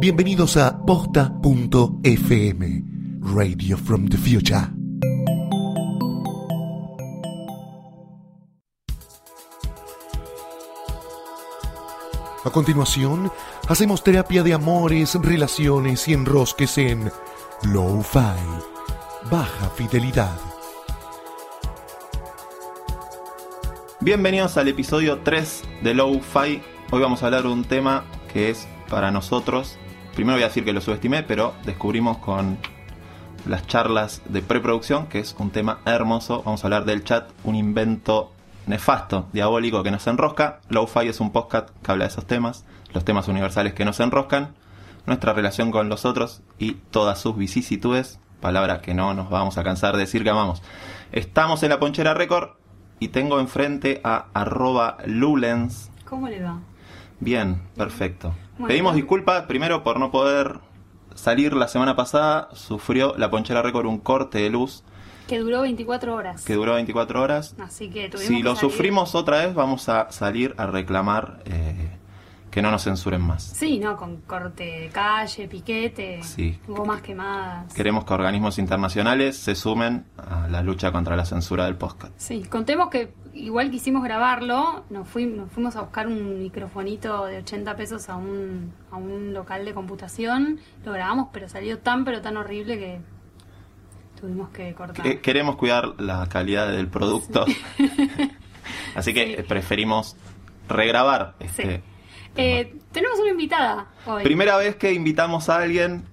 Bienvenidos a posta.fm, Radio from the Future. A continuación, hacemos terapia de amores, relaciones y enrosques en Low-Fi, baja fidelidad. Bienvenidos al episodio 3 de Low-Fi. Hoy vamos a hablar de un tema que es para nosotros. Primero voy a decir que lo subestimé, pero descubrimos con las charlas de preproducción que es un tema hermoso. Vamos a hablar del chat, un invento nefasto, diabólico que nos enrosca. Low-Fi es un podcast que habla de esos temas, los temas universales que nos enroscan, nuestra relación con los otros y todas sus vicisitudes, palabra que no nos vamos a cansar de decir que amamos. Estamos en la Ponchera Record y tengo enfrente a arroba Lulens. ¿Cómo le va? Bien, perfecto. Bueno. Pedimos disculpas primero por no poder salir la semana pasada. Sufrió la Ponchera Record un corte de luz Que duró 24 horas. que duró 24 horas. Así que tuvimos Si que lo salir. sufrimos otra vez, vamos a salir a reclamar eh, que no nos censuren más. Sí, ¿no? Con corte de calle, piquete, Sí. gomas quemadas. Queremos que organismos internacionales se sumen a la lucha contra la censura del podcast. Sí, contemos que igual quisimos grabarlo, nos, fui- nos fuimos a buscar un microfonito de 80 pesos a un, a un local de computación, lo grabamos, pero salió tan pero tan horrible que tuvimos que cortar. Que- queremos cuidar la calidad del producto. Así que Sí. preferimos regrabar este. Eh, tenemos una invitada hoy. Primera vez que invitamos a alguien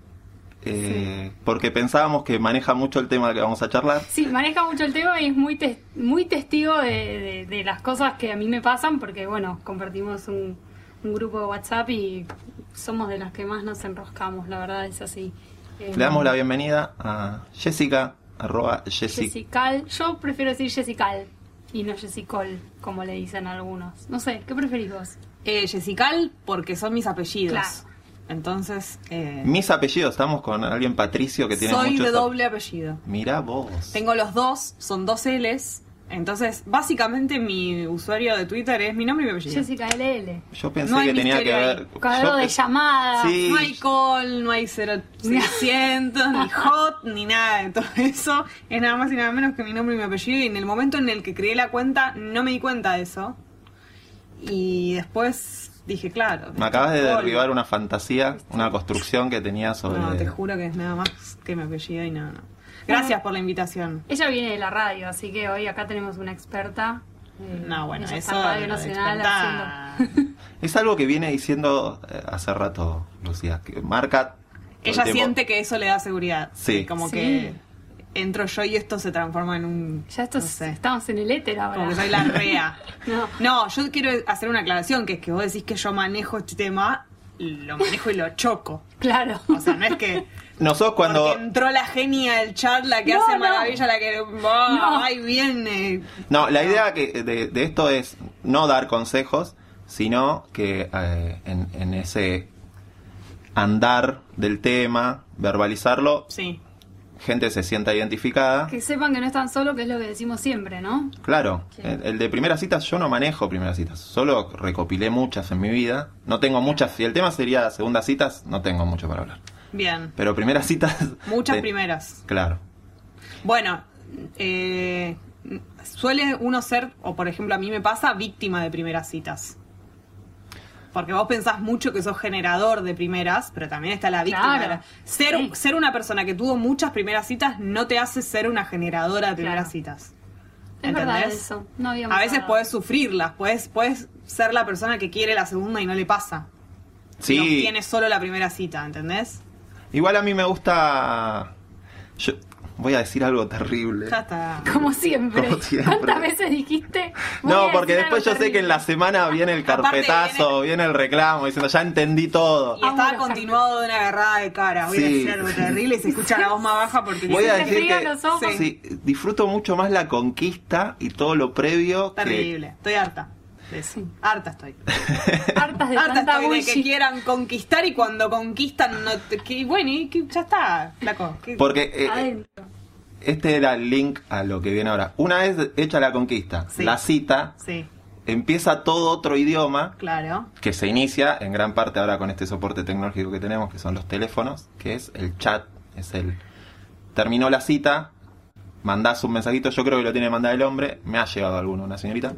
eh, porque pensábamos que maneja mucho el tema que vamos a charlar. Sí, maneja mucho el tema y es muy, tes- muy testigo de, de- de las cosas que a mí me pasan porque, bueno, compartimos un, un grupo de WhatsApp y somos de las que más nos enroscamos, la verdad es así. Eh, Le damos la bienvenida a Jessica, arroba Jessica. Jessical, yo prefiero decir Jessical y no Jessicol, como le dicen algunos. No sé, ¿qué preferís vos? Eh, Jessical, porque son mis apellidos. Claro. Entonces, eh, Mis apellidos, estamos con alguien Patricio que tiene soy muchos de ap- doble apellido. Mira vos. Tengo los dos, son dos L's. Entonces, básicamente mi usuario de Twitter es mi nombre y mi apellido. Jessica LL. Yo pensé No hay que tenía que ver. Cuadro de. Sí. No hay call, no hay 0600, ni hot, ni nada de todo eso. Es nada más y nada menos que mi nombre y mi apellido. Y en el momento en el que creé la cuenta, no me di cuenta de eso. Y después dije, claro. Me acabas de derribar una fantasía, una construcción que tenía sobre. No, te juro que es nada más que mi apellido y nada. No. Gracias por la invitación. Ella viene de la radio, así que hoy acá tenemos una experta. eh, No, bueno, ella eso. está Radio Nacional experta- haciendo. Es algo que viene diciendo eh, hace rato, Lucía. Que marca. Ella siente que eso le da seguridad. Sí. Como Sí. que entro yo y esto se transforma en un. Ya esto no es- sé, estamos en el éter ahora. Como que soy la rea. No. No, yo quiero hacer una aclaración, que es que vos decís que yo manejo este tema, lo manejo y lo choco. Claro. O sea, no es que Nosotros cuando. porque entró la genia del chat, la que No, hace no. maravilla, la que No. va, va y viene. No, la idea que de, de esto es no dar consejos, sino que eh, en, en ese andar del tema, verbalizarlo, Sí. gente se sienta identificada. Que sepan que no están solos, que es lo que decimos siempre, ¿no? Claro, Sí. el, el de primeras citas yo no manejo primeras citas, solo recopilé muchas en mi vida. No tengo muchas, si el tema sería segundas citas, no tengo mucho para hablar. Bien. Pero primeras citas... Muchas de- primeras. Claro. Bueno, eh, suele uno ser, o por ejemplo a mí me pasa, víctima de primeras citas. Porque vos pensás mucho que sos generador de primeras, pero también está la víctima. Claro. de la- Ser, Sí. ser una persona que tuvo muchas primeras citas no te hace ser una generadora de primeras Claro. citas. Es verdad ¿Entendés? eso. No A veces hablado. puedes sufrirlas, puedes, puedes ser la persona que quiere la segunda y no le pasa. Sí, No tiene solo la primera cita, ¿entendés? Igual a mí me gusta... Yo voy a decir algo terrible. Ya está. Como siempre. Como siempre. ¿Cuántas veces dijiste? Voy No, porque después yo sé que en la semana viene el carpetazo, viene el reclamo, diciendo ya entendí todo. Y estaba continuado de una agarrada de cara. Voy Sí. a decir algo terrible y se escucha la voz más baja porque Voy a decir que los ojos. sí, disfruto mucho más la conquista y todo lo previo que- terrible. Estoy harta. Eso. Harta estoy. Hartas de Harta tanta estoy de que quieran conquistar y cuando conquistan no te, que, bueno, y que ya está, flaco. que- Porque eh, Adentro. este era el link a lo que viene ahora. Una vez hecha la conquista, Sí. la cita, Sí. empieza todo otro idioma Claro. que se inicia en gran parte ahora con este soporte tecnológico que tenemos, que son los teléfonos, que es el chat, es el... Terminó la cita, mandás un mensajito, yo creo que lo tiene que mandar el hombre, me ha llegado alguno, una señorita,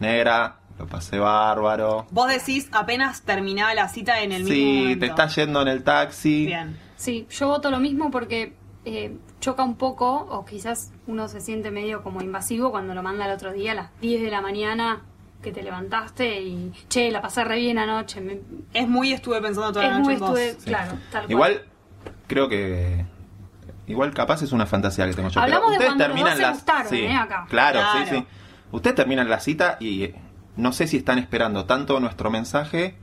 negra, lo pasé bárbaro. Vos decís apenas terminaba la cita en el mismo Sí, te estás yendo en el taxi. Bien. Sí, yo voto lo mismo porque eh, choca un poco, o quizás uno se siente medio como invasivo cuando lo manda el otro día a las 10 de la mañana que te levantaste y, che, la pasé re bien anoche. me- Es muy estuve pensando toda la es noche muy en vos. estuve, claro, tal cual. Igual, creo que. Igual capaz es una fantasía que tengo yo. Hablamos de pero ustedes cuando los terminan se las. gustaron, sí, ¿eh? Acá. Claro, Claro. sí, sí. Ustedes terminan la cita y eh, no sé si están esperando tanto nuestro mensaje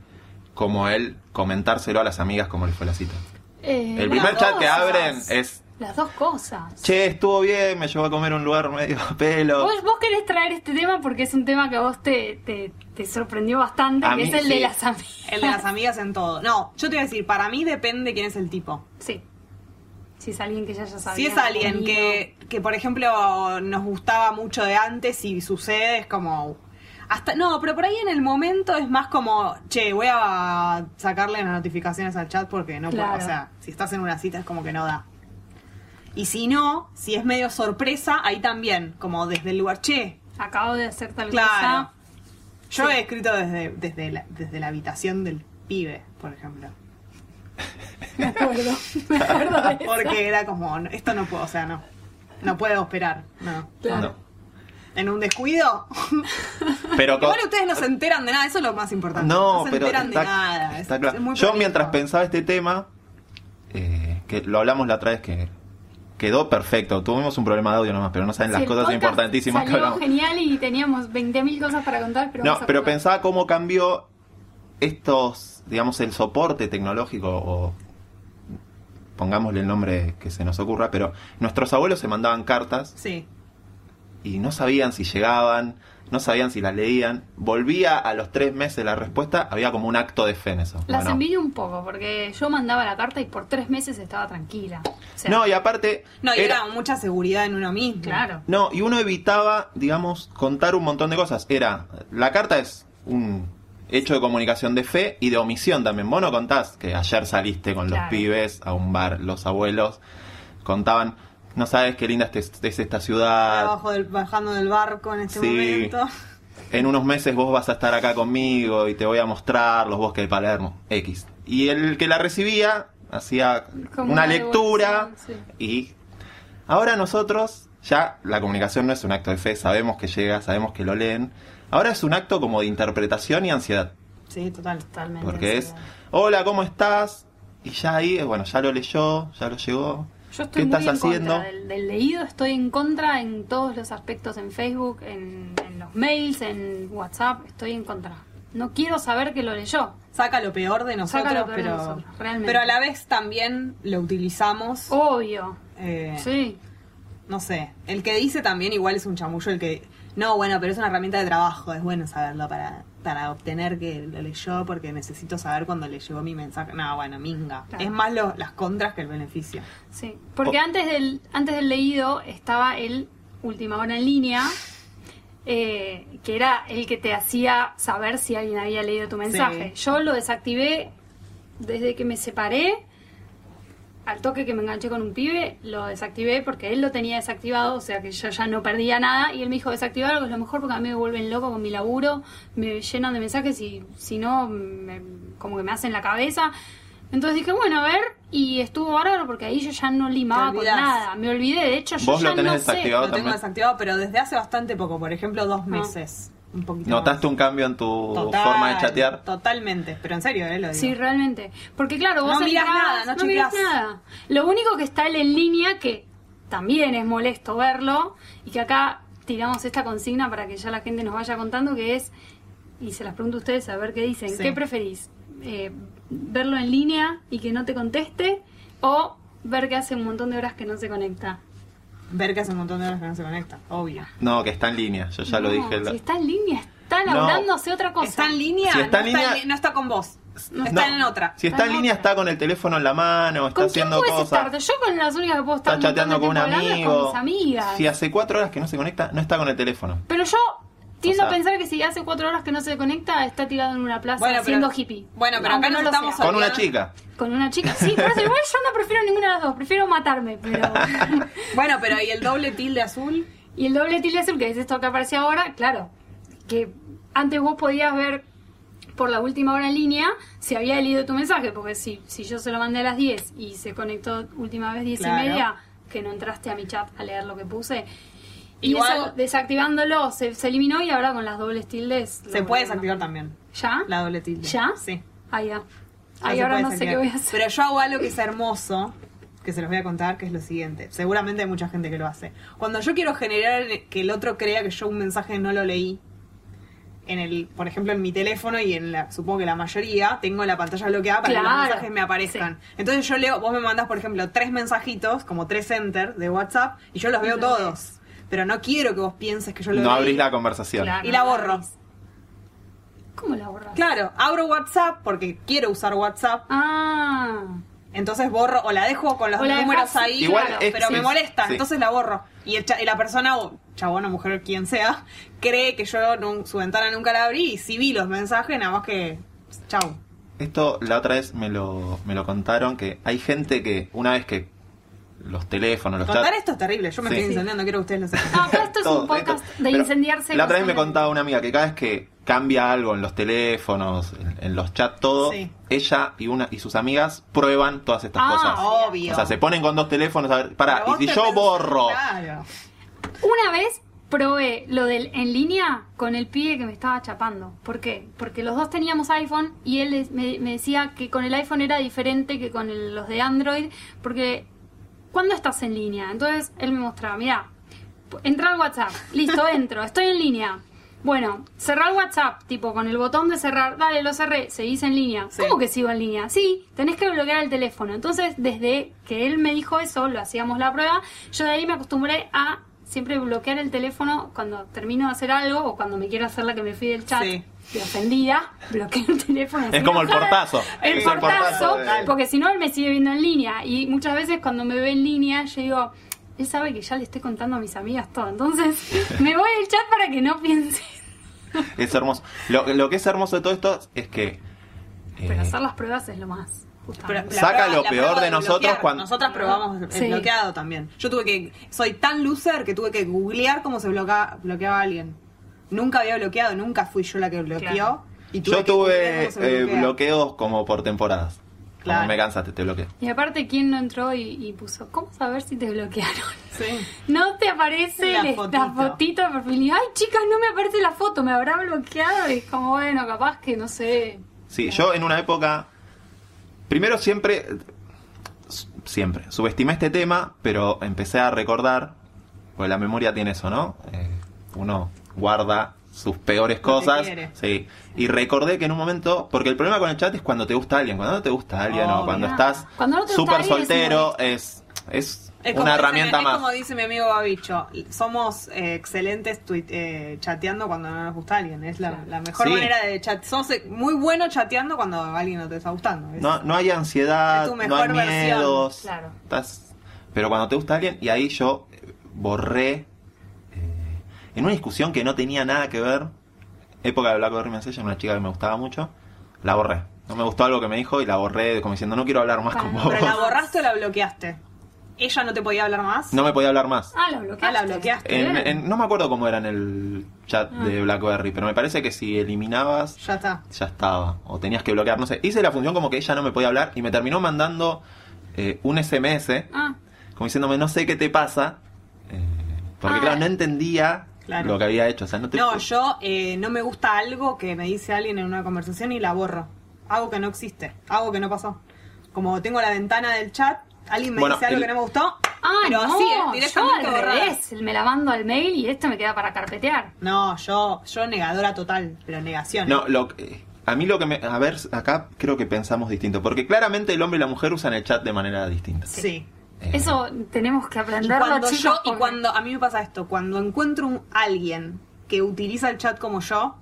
como el comentárselo a las amigas como les fue la cita. Eh, El primer chat que abren es. Las dos cosas. Che, estuvo bien, me llevó a comer un lugar medio a pelo. Vos, vos querés traer este tema porque es un tema que a vos te, te, te sorprendió bastante, A que mí es el de las amigas. El de las amigas en todo. No, yo te voy a decir, para mí depende quién es el tipo. Sí. Si es alguien que ya ya sabía. Si es alguien que, que, por ejemplo, nos gustaba mucho de antes y sucede, es como... Hasta, no, pero por ahí en el momento es más como, che, voy a sacarle las notificaciones al chat porque no puedo. O sea, si estás en una cita es como que no da. Y si no, si es medio sorpresa, ahí también, como desde el lugar, che, Acabo de hacer tal Claro. cosa. yo Sí. he escrito desde, desde, la, desde la habitación del pibe, por ejemplo. Me acuerdo. Me acuerdo de eso. Porque era como, no, esto no puedo, o sea, no. No puedo esperar, no. Claro. No. En un descuido. Pero Igual ustedes no se enteran de nada, eso es lo más importante. No, se pero enteran está, de nada. es- está claro. es muy Yo mientras pensaba este tema, eh, que lo hablamos la otra vez que quedó perfecto. Tuvimos un problema de audio nomás, pero no saben Sí, las cosas importantísimas que salió hablamos. genial y teníamos 20.000 cosas para contar, pero No, pero pensaba cómo cambió estos, digamos, el soporte tecnológico o pongámosle el nombre que se nos ocurra, pero nuestros abuelos se mandaban cartas Sí. y no sabían si llegaban, no sabían si las leían. Volvía a los tres meses la respuesta, había como un acto de fe en eso. Las Bueno. envidio un poco, porque yo mandaba la carta y por tres meses estaba tranquila. O sea, No, y aparte... No, y era- era mucha seguridad en uno mismo. claro. No, y uno evitaba, digamos, contar un montón de cosas. Era, la carta es un hecho de comunicación de fe y de omisión también. Vos no contás que ayer saliste con los pibes a un bar, los abuelos contaban, no sabes qué linda es, es esta ciudad, Abajo del, bajando del barco en este Sí. momento. en unos meses vos vas a estar acá conmigo y te voy a mostrar los bosques de Palermo, X. Y el que la recibía hacía Como una una lectura y ahora nosotros ya la comunicación no es un acto de fe, sabemos que llega, sabemos que lo leen. Ahora es un acto como de interpretación y ansiedad, Sí, total. Totalmente. porque es, hola, ¿cómo estás? Y ya ahí, eh, bueno, ya lo leyó, ya lo llegó. Yo estoy ¿Qué muy estás en haciendo? contra del, del leído, estoy en contra en todos los aspectos, en Facebook, en, en los mails, en WhatsApp, estoy en contra. No quiero saber que lo leyó. Saca lo peor de nosotros, Saca lo peor de pero, nosotros, realmente. pero a la vez también lo utilizamos. Obvio. eh, Sí. No sé. El que dice también igual es un chamullo. El que. No, bueno, pero es una herramienta de trabajo. Es bueno saberlo para, para obtener que lo leyó porque necesito saber cuándo le llegó mi mensaje. No, bueno, minga. Claro. Es más lo- las contras que el beneficio. Sí, porque O- antes del antes del leído estaba el última hora en línea, eh, que era el que te hacía saber si alguien había leído tu mensaje. Yo lo desactivé desde que me separé. Al toque que me enganché con un pibe, lo desactivé porque él lo tenía desactivado, o sea que yo ya no perdía nada. Y él me dijo desactivarlo, que es lo mejor porque a mí me vuelven loco con mi laburo, me llenan de mensajes y si no, me- como que me hacen la cabeza. Entonces dije, bueno, a ver, y estuvo bárbaro porque ahí yo ya no limaba con nada. Me olvidé, de hecho, yo ¿Vos lo ya tenés no sé. desactivado? Lo tengo también. desactivado, pero desde hace bastante poco. Por ejemplo, dos Ah. meses. Un poquito ¿Notaste más. un cambio en tu Total, forma de chatear? Totalmente. Pero en serio, ¿eh? Lo digo. Sí, realmente. Porque claro, vos No mirás nada, no mirás chequeás. nada. Lo único que está él en línea, que también es molesto verlo, y que acá tiramos esta consigna para que ya la gente nos vaya contando, que es, y se las pregunto a ustedes a ver qué dicen, Sí. ¿qué preferís? Eh, ¿Verlo en línea y que no te conteste? ¿O ver que hace un montón de horas que no se conecta? Ver que hace un montón de horas que no se conecta. Obvio. No, que está en línea, yo ya lo No, dije. la- Si está en línea, está No. laburándose otra cosa. ¿Está en línea? Si está no, en línea- li- no está con vos. No. está No, en otra. Si está en Está en línea, otra. está con el teléfono en la mano, está ¿Con quién haciendo puedes cosas. estar? Yo con las únicas que puedo estar Está chateando con un amigo. con mis amigas. Si hace cuatro horas que no se conecta, no está con el teléfono. Pero yo Tiendo O sea- a pensar que si hace cuatro horas que no se conecta, está tirado en una plaza Bueno, pero- siendo hippie. bueno, pero Aunque acá no estamos. Con una chica. Con una chica. Sí, pero igual yo no prefiero ninguna de las dos. Prefiero matarme, pero... Bueno, pero ¿y el doble tilde azul? Y el doble tilde azul, que es esto que aparece ahora, claro, que antes vos podías ver por la última hora en línea si había leído tu mensaje, porque si, si yo se lo mandé a las 10 y se conectó última vez 10 Claro. y media, que no entraste a mi chat a leer lo que puse. Y Igual- eso, desactivándolo, se, se eliminó y ahora con las dobles tildes... Se puede desactivar también. ¿Ya? La doble tilde. ¿Ya? Sí. Ahí ya. Ahí ahora no sé qué voy a hacer. Pero yo hago algo que es hermoso, que se los voy a contar, que es lo siguiente. Seguramente hay mucha gente que lo hace. Cuando yo quiero generar que el otro crea que yo un mensaje no lo leí, en el, por ejemplo, en mi teléfono y en la, supongo que la mayoría, tengo la pantalla bloqueada para que los mensajes me aparezcan. Entonces yo leo, vos me mandás, por ejemplo, tres mensajitos, como tres enter de WhatsApp, y yo los veo todos. Pero no quiero que vos pienses que yo lo No abrís la conversación. Claro. Y la borro. ¿Cómo la borras? Claro, abro WhatsApp porque quiero usar WhatsApp Ah... Entonces borro o la dejo con los O la números ahí, Igual claro, es- pero me molesta, sí. entonces la borro. Y, el cha- y la persona, o chabón o mujer, quien sea, cree que yo no- su ventana nunca la abrí y sí vi los mensajes, nada más que chau. Esto la otra vez me lo, me lo contaron, que hay gente que una vez que los teléfonos, los Contar chats... esto es terrible, yo me Sí. estoy incendiando, quiero que ustedes lo sepan. No, pero esto es todo, un podcast esto- de pero incendiarse. La otra vez me contaba una amiga que cada vez que cambia algo en los teléfonos, en, en los chats, todo, Sí. ella y una y sus amigas prueban todas estas Ah, cosas. Obvio. O sea, se ponen con dos teléfonos a ver, para, y si yo pensás- borro, Claro. Una vez probé lo del en línea con el pibe que me estaba chapando. ¿Por qué? Porque los dos teníamos iPhone y él me, me decía que con el iPhone era diferente que con el- los de Android. Porque, ¿cuándo estás en línea? Entonces él me mostraba, mira, entra al WhatsApp, listo, entro, estoy en línea. Bueno, cerrar WhatsApp, tipo con el botón de cerrar, dale, lo cerré, seguís en línea. Sí. ¿Cómo que sigo en línea? Sí, tenés que bloquear el teléfono. Entonces, desde que él me dijo eso, lo hacíamos la prueba, yo de ahí me acostumbré a siempre bloquear el teléfono cuando termino de hacer algo o cuando me quiero hacer la que me fui del chat. Sí. Y ofendida, bloqueo el teléfono. Es como el portazo. El el portazo, portazo de- porque si no él me sigue viendo en línea. Y muchas veces cuando me ve en línea, yo digo, él sabe que ya le estoy contando a mis amigas todo. Entonces, me voy del chat para que no piense. es hermoso. Lo, lo que es hermoso de todo esto es que... eh, Pero hacer las pruebas es lo más. Pero Saca lo peor de de nosotros cuando- Nosotras probamos el Sí. bloqueado también. Yo tuve que... Soy tan loser que tuve que googlear cómo se bloquea, bloqueaba a alguien. Nunca había bloqueado, nunca fui yo la que bloqueó. Claro. Y tuve yo tuve eh, bloqueos como por temporadas. Claro. Como me cansaste, te bloqueo. Y aparte, ¿quién no entró y, y puso, ¿cómo saber si te bloquearon? Sí. No te aparece La la, fotito. fotito de perfil. Y, ay, chicas, no me aparece la foto, me habrá bloqueado. Y es como, bueno, capaz que no sé. Sí, yo en una época. Primero siempre. Siempre. Subestimé este tema, pero empecé a recordar. Pues la memoria tiene eso, ¿no? Eh, uno guarda sus peores cosas. Sí. Y recordé que en un momento. Porque el problema con el chat es cuando te gusta alguien. Cuando no te gusta alguien o Obvio. cuando estás no súper soltero, es. Es, Es como una herramienta mi- más. Es como dice mi amigo Babicho, somos eh, excelentes tuit- eh, chateando cuando no nos gusta alguien. Es la, la mejor Sí. manera de chat. Sos eh, muy bueno chateando cuando alguien no te está gustando. Es- No, no hay ansiedad, Es tu no hay mejor versión. miedos. Claro. Estás- pero cuando te gusta alguien, y ahí yo borré en una discusión que no tenía nada que ver, época de Blackberry Message, una chica que me gustaba mucho, la borré. No me gustó algo que me dijo y la borré como diciendo no quiero hablar más con vos. Pero la borraste o la bloqueaste. ¿Ella no te podía hablar más? No me podía hablar más. Ah, la bloqueaste. Ah, la bloqueaste. En- Bien. en- no me acuerdo cómo era en el chat Ah. de BlackBerry, pero me parece que si eliminabas Ya está. ya estaba. O tenías que bloquear, no sé. Hice la función como que ella no me podía hablar y me terminó mandando eh, un SMS, Ah, como diciéndome, no sé qué te pasa. eh, porque Ah. claro, no entendía Claro. lo que había hecho. O sea, no te... No, yo eh, no me gusta algo que me dice alguien en una conversación y la borro. Algo que no existe, algo que no pasó. Como tengo la ventana del chat, alguien me Bueno, dice algo el- que no me gustó, ah pero no, así, eh, yo directamente al borrada. revés. Me la mando al mail y esto me queda para carpetear. No, yo, yo negadora total, pero negación. No, lo que- a mí lo que me... A ver, acá creo que pensamos distinto. Porque claramente el hombre y la mujer usan el chat de manera distinta. Sí. Eh, Eso tenemos que Y aprenderlo, cuando chicos. yo, y cuando, a mí me pasa esto, cuando encuentro un alguien que utiliza el chat como yo,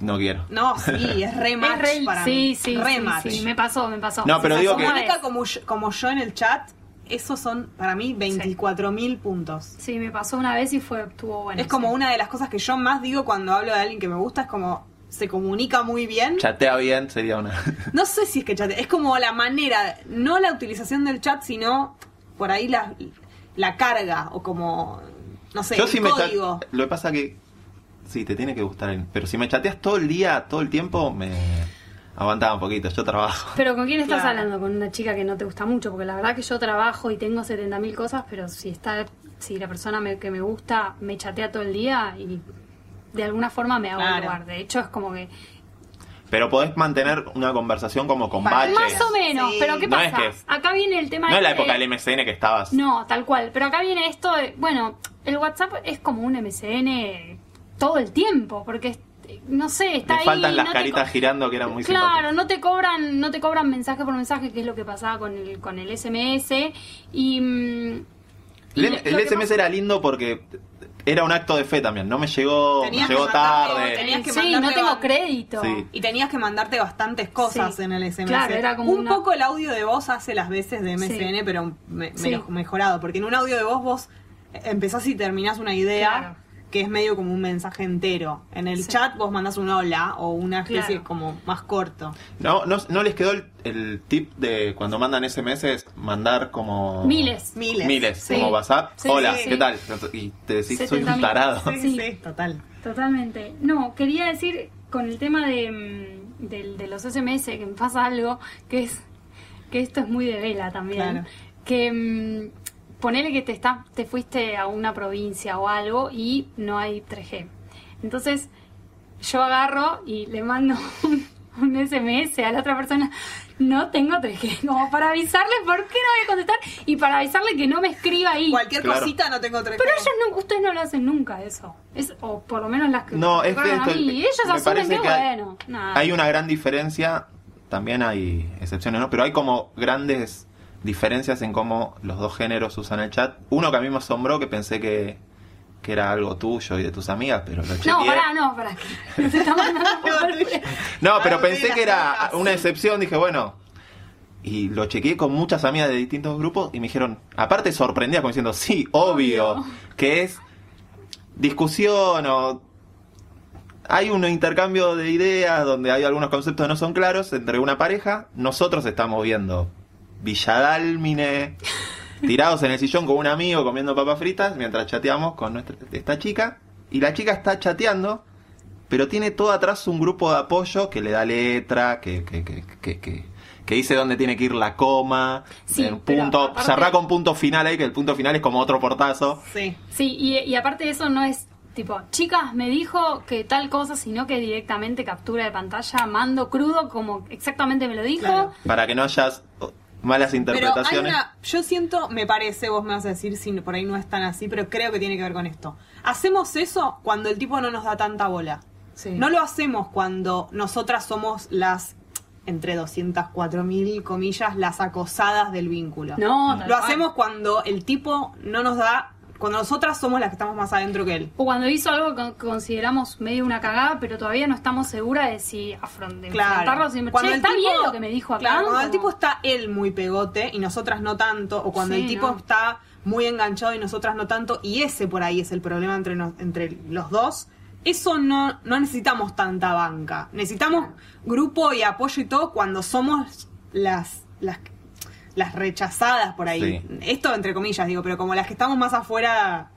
No quiero. no, sí, es re Es match re- para sí, mí. sí, re sí, match. sí, me pasó, me pasó. No, pero Se digo que- como yo, como yo en el chat, esos son para mí 24 mil puntos. Sí, me pasó una vez y fue estuvo bueno. es como una de las cosas que yo más digo cuando hablo de alguien que me gusta, es como se comunica muy bien. Chatea bien sería una. No sé si es que chatea, es como la manera, no la utilización del chat, sino por ahí la, la carga o como, no sé, Yo el sí me código. chat- Lo que pasa que. Sí, te tiene que gustar. el- Pero si me chateas todo el día, todo el tiempo, me. Aguantaba un poquito. Yo trabajo. Pero ¿con quién estás Claro. hablando? Con una chica que no te gusta mucho, porque la verdad que yo trabajo y tengo 70.000 cosas, pero si está si la persona me- que me gusta me chatea todo el día y de alguna forma me hago Claro. lugar. De hecho, es como que Pero podés mantener una conversación como con baches. más o menos, Sí. pero ¿qué No pasa? es que- Acá viene el tema No es la este época de- del MSN que estabas. No, tal cual. Pero acá viene esto de, bueno, el WhatsApp es como un MCN todo el tiempo, porque es- no sé, está Le ahí. faltan las no caritas girando que eran muy Claro, no te cobran, no te cobran mensaje por mensaje, que es lo que pasaba con el, con el SMS. Y, mm, y El, SMS pasa- era lindo porque era un acto de fe también. No me llegó, me Tenías que llegó mandarte- tarde. tenías que Sí, no tengo crédito. Sí. Y tenías que mandarte bastantes cosas Sí. en el SMS. Claro, era como un una- poco el audio de voz hace las veces de MSN, Sí. pero me- mejorado. Porque en un audio de voz vos empezás y terminás una idea Claro. Que es medio como un mensaje entero. En el Sí. chat vos mandás un hola o una especie Claro. como más corto. No, no, no les quedó el, el tip de cuando mandan SMS mandar como. Miles. Miles. Miles, Sí. como WhatsApp. Sí, Hola, sí. ¿qué tal? Y te decís, soy un 70.000. tarado. Sí, Sí. total. Totalmente. No, quería decir con el tema de, mm, del- de los SMS que me pasa algo que es que esto es muy de vela también. Claro. Que mm, ponele que te está, te fuiste a una provincia o algo y no hay 3G. Entonces yo agarro y le mando un, un SMS a la otra persona. No tengo 3G, como para avisarle por qué no voy a contestar y para avisarle que no me escriba ahí. Cualquier Claro. cosita no tengo tres Pero ellos no, ustedes no lo hacen nunca eso. Es, o por lo menos las que No, me es que recuerdan a esto- mí. Ellos me asumen parece que, que hay- bueno, nada. Hay una gran diferencia, también hay excepciones, ¿no? Pero hay como grandes diferencias en cómo los dos géneros usan el chat. Uno que a mí me asombró, que pensé que, que era algo tuyo y de tus amigas, pero lo chequeé. No, pará, no, pará. nos. No, pero Algo pensé que era una excepción, dije, bueno. Y lo chequeé con muchas amigas de distintos grupos y me dijeron, aparte sorprendía como diciendo, sí, obvio, Obvio. que es discusión o hay un intercambio de ideas donde hay algunos conceptos que no son claros entre una pareja. Nosotros estamos viendo Villadálmine tirados en el sillón con un amigo comiendo papas fritas mientras chateamos con nuestra, esta chica. Y la chica está chateando, pero tiene todo atrás un grupo de apoyo que le da letra, que, que, que, que, que- que dice dónde tiene que ir la coma, Sí, el punto, aparte- cerrá con punto final ahí, que el punto final es como otro portazo. Sí. Sí, y, y aparte de eso no es tipo, chicas, me dijo que tal cosa, sino que directamente captura de pantalla, mando crudo como exactamente me lo dijo. Claro. Para que no hayas malas Pero hay interpretaciones. una, yo siento, me parece, vos me vas a decir si por ahí no es tan así, pero creo que tiene que ver con esto. Hacemos eso cuando el tipo no nos da tanta bola. Sí. No lo hacemos cuando nosotras somos las, entre 204 mil comillas, las acosadas del vínculo. No, tal Lo hacemos cuando el tipo no nos da, cuando nosotras somos las que estamos más adentro que él. O cuando hizo algo que consideramos medio una cagada, pero todavía no estamos seguras de si afron- de enfrentarlo. Si, Cuando che, el está tipo- bien lo que me dijo acá. Claro, cuando el tipo está él muy pegote y nosotras no tanto, o cuando Sí, el tipo no. está muy enganchado y nosotras no tanto, y ese por ahí es el problema entre, nos- entre los dos, eso no, no necesitamos tanta banca. Necesitamos grupo y apoyo y todo cuando somos las, las, las rechazadas por ahí. Sí. Esto entre comillas digo, pero como las que estamos más afuera,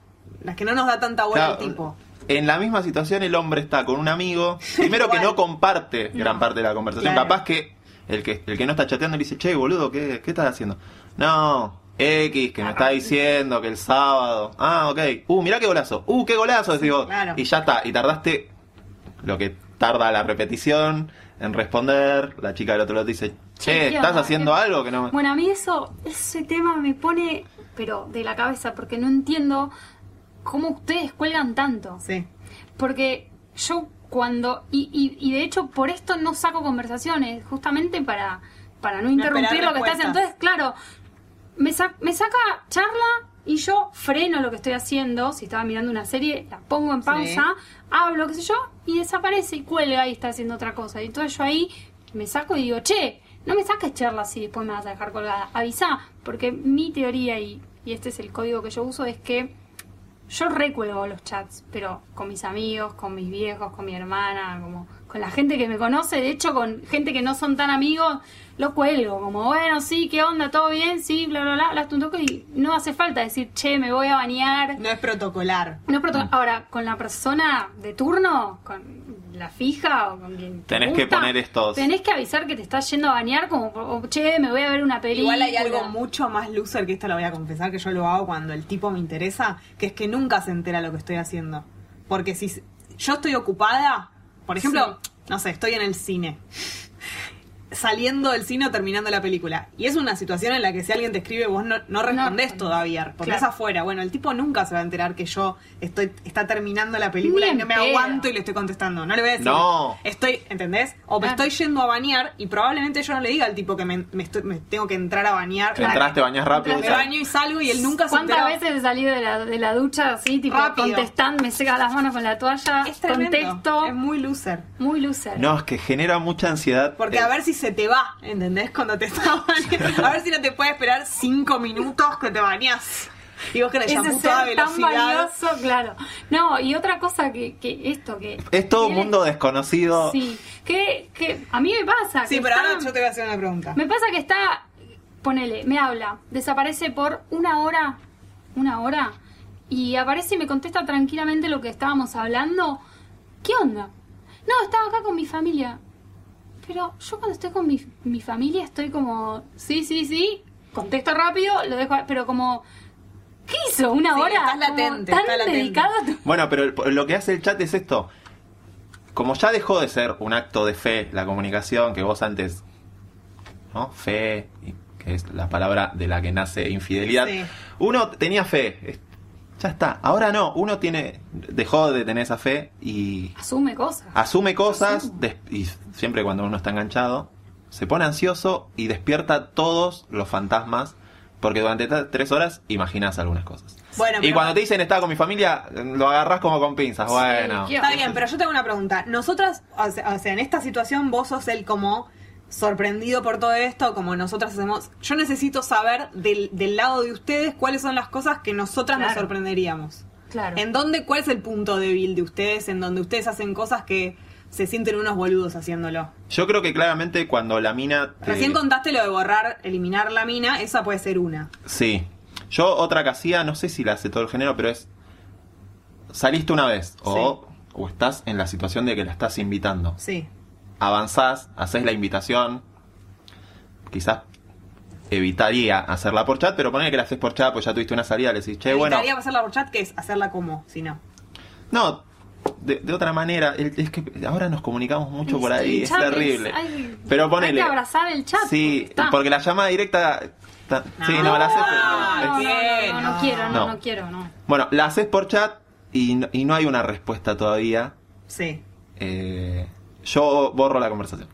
las que no nos da tanta bola Claro, el tipo. En la misma situación el hombre está con un amigo, primero que no comparte gran parte de la conversación, Claro. capaz que el que el que no está chateando le dice, che, boludo, ¿qué, qué estás haciendo? No, X, que me está diciendo que el sábado, ah, ok, uh, mirá qué golazo, uh, qué golazo, decís vos. claro. y ya está, y tardaste lo que tarda la repetición en responder, la chica del otro lado te dice, che, ¿qué ¿estás onda? haciendo ¿Qué- algo que no me... Bueno, a mí eso, ese tema me pone, pero de la cabeza, porque no entiendo cómo ustedes cuelgan tanto. Sí. Porque yo cuando, y, y, y de hecho por esto no saco conversaciones, justamente para, para no interrumpir lo que está haciendo. Entonces, claro, me, sa- me saca charla y yo freno lo que estoy haciendo. Si estaba mirando una serie, la pongo en pausa, hablo, qué sé yo, y desaparece y cuelga y está haciendo otra cosa. Y entonces yo ahí me saco y digo, che, no me saques charlas si después me vas a dejar colgada. Avisa, porque mi teoría, y, y este es el código que yo uso, es que yo recuelgo los chats, pero con mis amigos, con mis viejos, con mi hermana, como con la gente que me conoce, de hecho con gente que no son tan amigos, lo cuelgo, como bueno, sí, ¿qué onda? ¿Todo bien? Sí, bla, bla, bla, las un y no hace falta decir, che, me voy a bañar. No es protocolar. No, pero ahora, con la persona de turno, con la fija o con quien te Tenés que poner estos- Tenés que avisar que te estás yendo a bañar como, o, che, me voy a ver una película. Igual hay algo mucho más loser que esto lo voy a confesar que yo lo hago cuando el tipo me interesa, que es que nunca se entera lo que estoy haciendo. Porque si yo estoy ocupada, por ejemplo, no sé, estoy en el cine. Saliendo del cine o terminando la película. Y es una situación en la que si alguien te escribe, vos no, no respondés todavía, porque Claro. es afuera. Bueno, el tipo nunca se va a enterar que yo estoy está terminando la película y no me pedo. aguanto y le estoy contestando. No le voy a decir. No. Estoy, ¿entendés? O me estoy yendo a bañar y probablemente yo no le diga al tipo que me, me estoy- me tengo que entrar a bañar. Entraste, bañas rápido. Me baño y salgo y él nunca se ¿Cuántas veces he salido de la, de la ducha así, tipo, Rápido. contestando, me seca las manos con la toalla, Es tremendo. contesto, Es muy loser. muy loser. No, es que genera mucha ansiedad. Porque Eh, a ver si se te va, ¿entendés? Cuando te estás bañando. A ver si no te puede esperar cinco minutos que te bañas. Y vos Ese shampoo toda ser tan velocidad. valioso, claro. No, y otra cosa que, que esto que... Es todo un mundo desconocido. Sí, que, que a mí me pasa. Sí, que pero está- ahora yo te voy a hacer una pregunta. Me pasa que está, ponele, me habla, desaparece por una hora, una hora, y aparece y me contesta tranquilamente lo que estábamos hablando. ¿Qué onda? No, estaba acá con mi familia. Pero yo cuando estoy con mi, mi familia estoy como, sí, sí, sí, contesto rápido, lo dejo, pero como, ¿qué hizo? ¿Una Sí, hora? estás latente, tan latente. dedicado a tu- Bueno, pero lo que hace el chat es esto. Como ya dejó de ser un acto de fe la comunicación, que vos antes, ¿no? Fe, que es la palabra de la que nace infidelidad. Sí. Uno tenía fe, ya está. Ahora no, uno tiene dejó de tener esa fe y Asume cosas. asume cosas des- y siempre cuando uno está enganchado se pone ansioso y despierta todos los fantasmas porque durante tres horas imaginas algunas cosas. Bueno, y cuando te dicen está con mi familia, lo agarras como con pinzas. bueno, ¿qué Está bien, pero yo tengo una pregunta. Nosotras, o sea, en esta situación vos sos el como sorprendido por todo esto, como nosotras hacemos. Yo necesito saber del, del lado de ustedes cuáles son las cosas que nosotras nos sorprenderíamos. Claro. ¿En dónde, cuál es el punto débil de ustedes en donde ustedes hacen cosas que se sienten unos boludos haciéndolo? yo creo que claramente cuando la mina... te- Recién contaste lo de borrar, eliminar la mina, esa puede ser una. Sí. Yo otra que hacía, no sé si la hace todo el género, pero es... Saliste una vez o, o estás en la situación de que la estás invitando. Sí. Avanzás, haces la invitación, quizás evitaría hacerla por chat, pero ponele que la haces por chat, pues ya tuviste una salida, le decís, che, bueno, Evitaría pasarla por chat, que es hacerla como, si no. no, de, de otra manera, es que ahora nos comunicamos mucho por ahí, es terrible. ay, pero ponele, Hay que abrazar el chat. sí, está. porque la llamada directa, ta- sí, no, No, la haces, No, no, es- no, no, no, no quiero, no, No. no quiero, no. bueno, la haces por chat y, no- y no hay una respuesta todavía. Sí. eh, yo borro la conversación.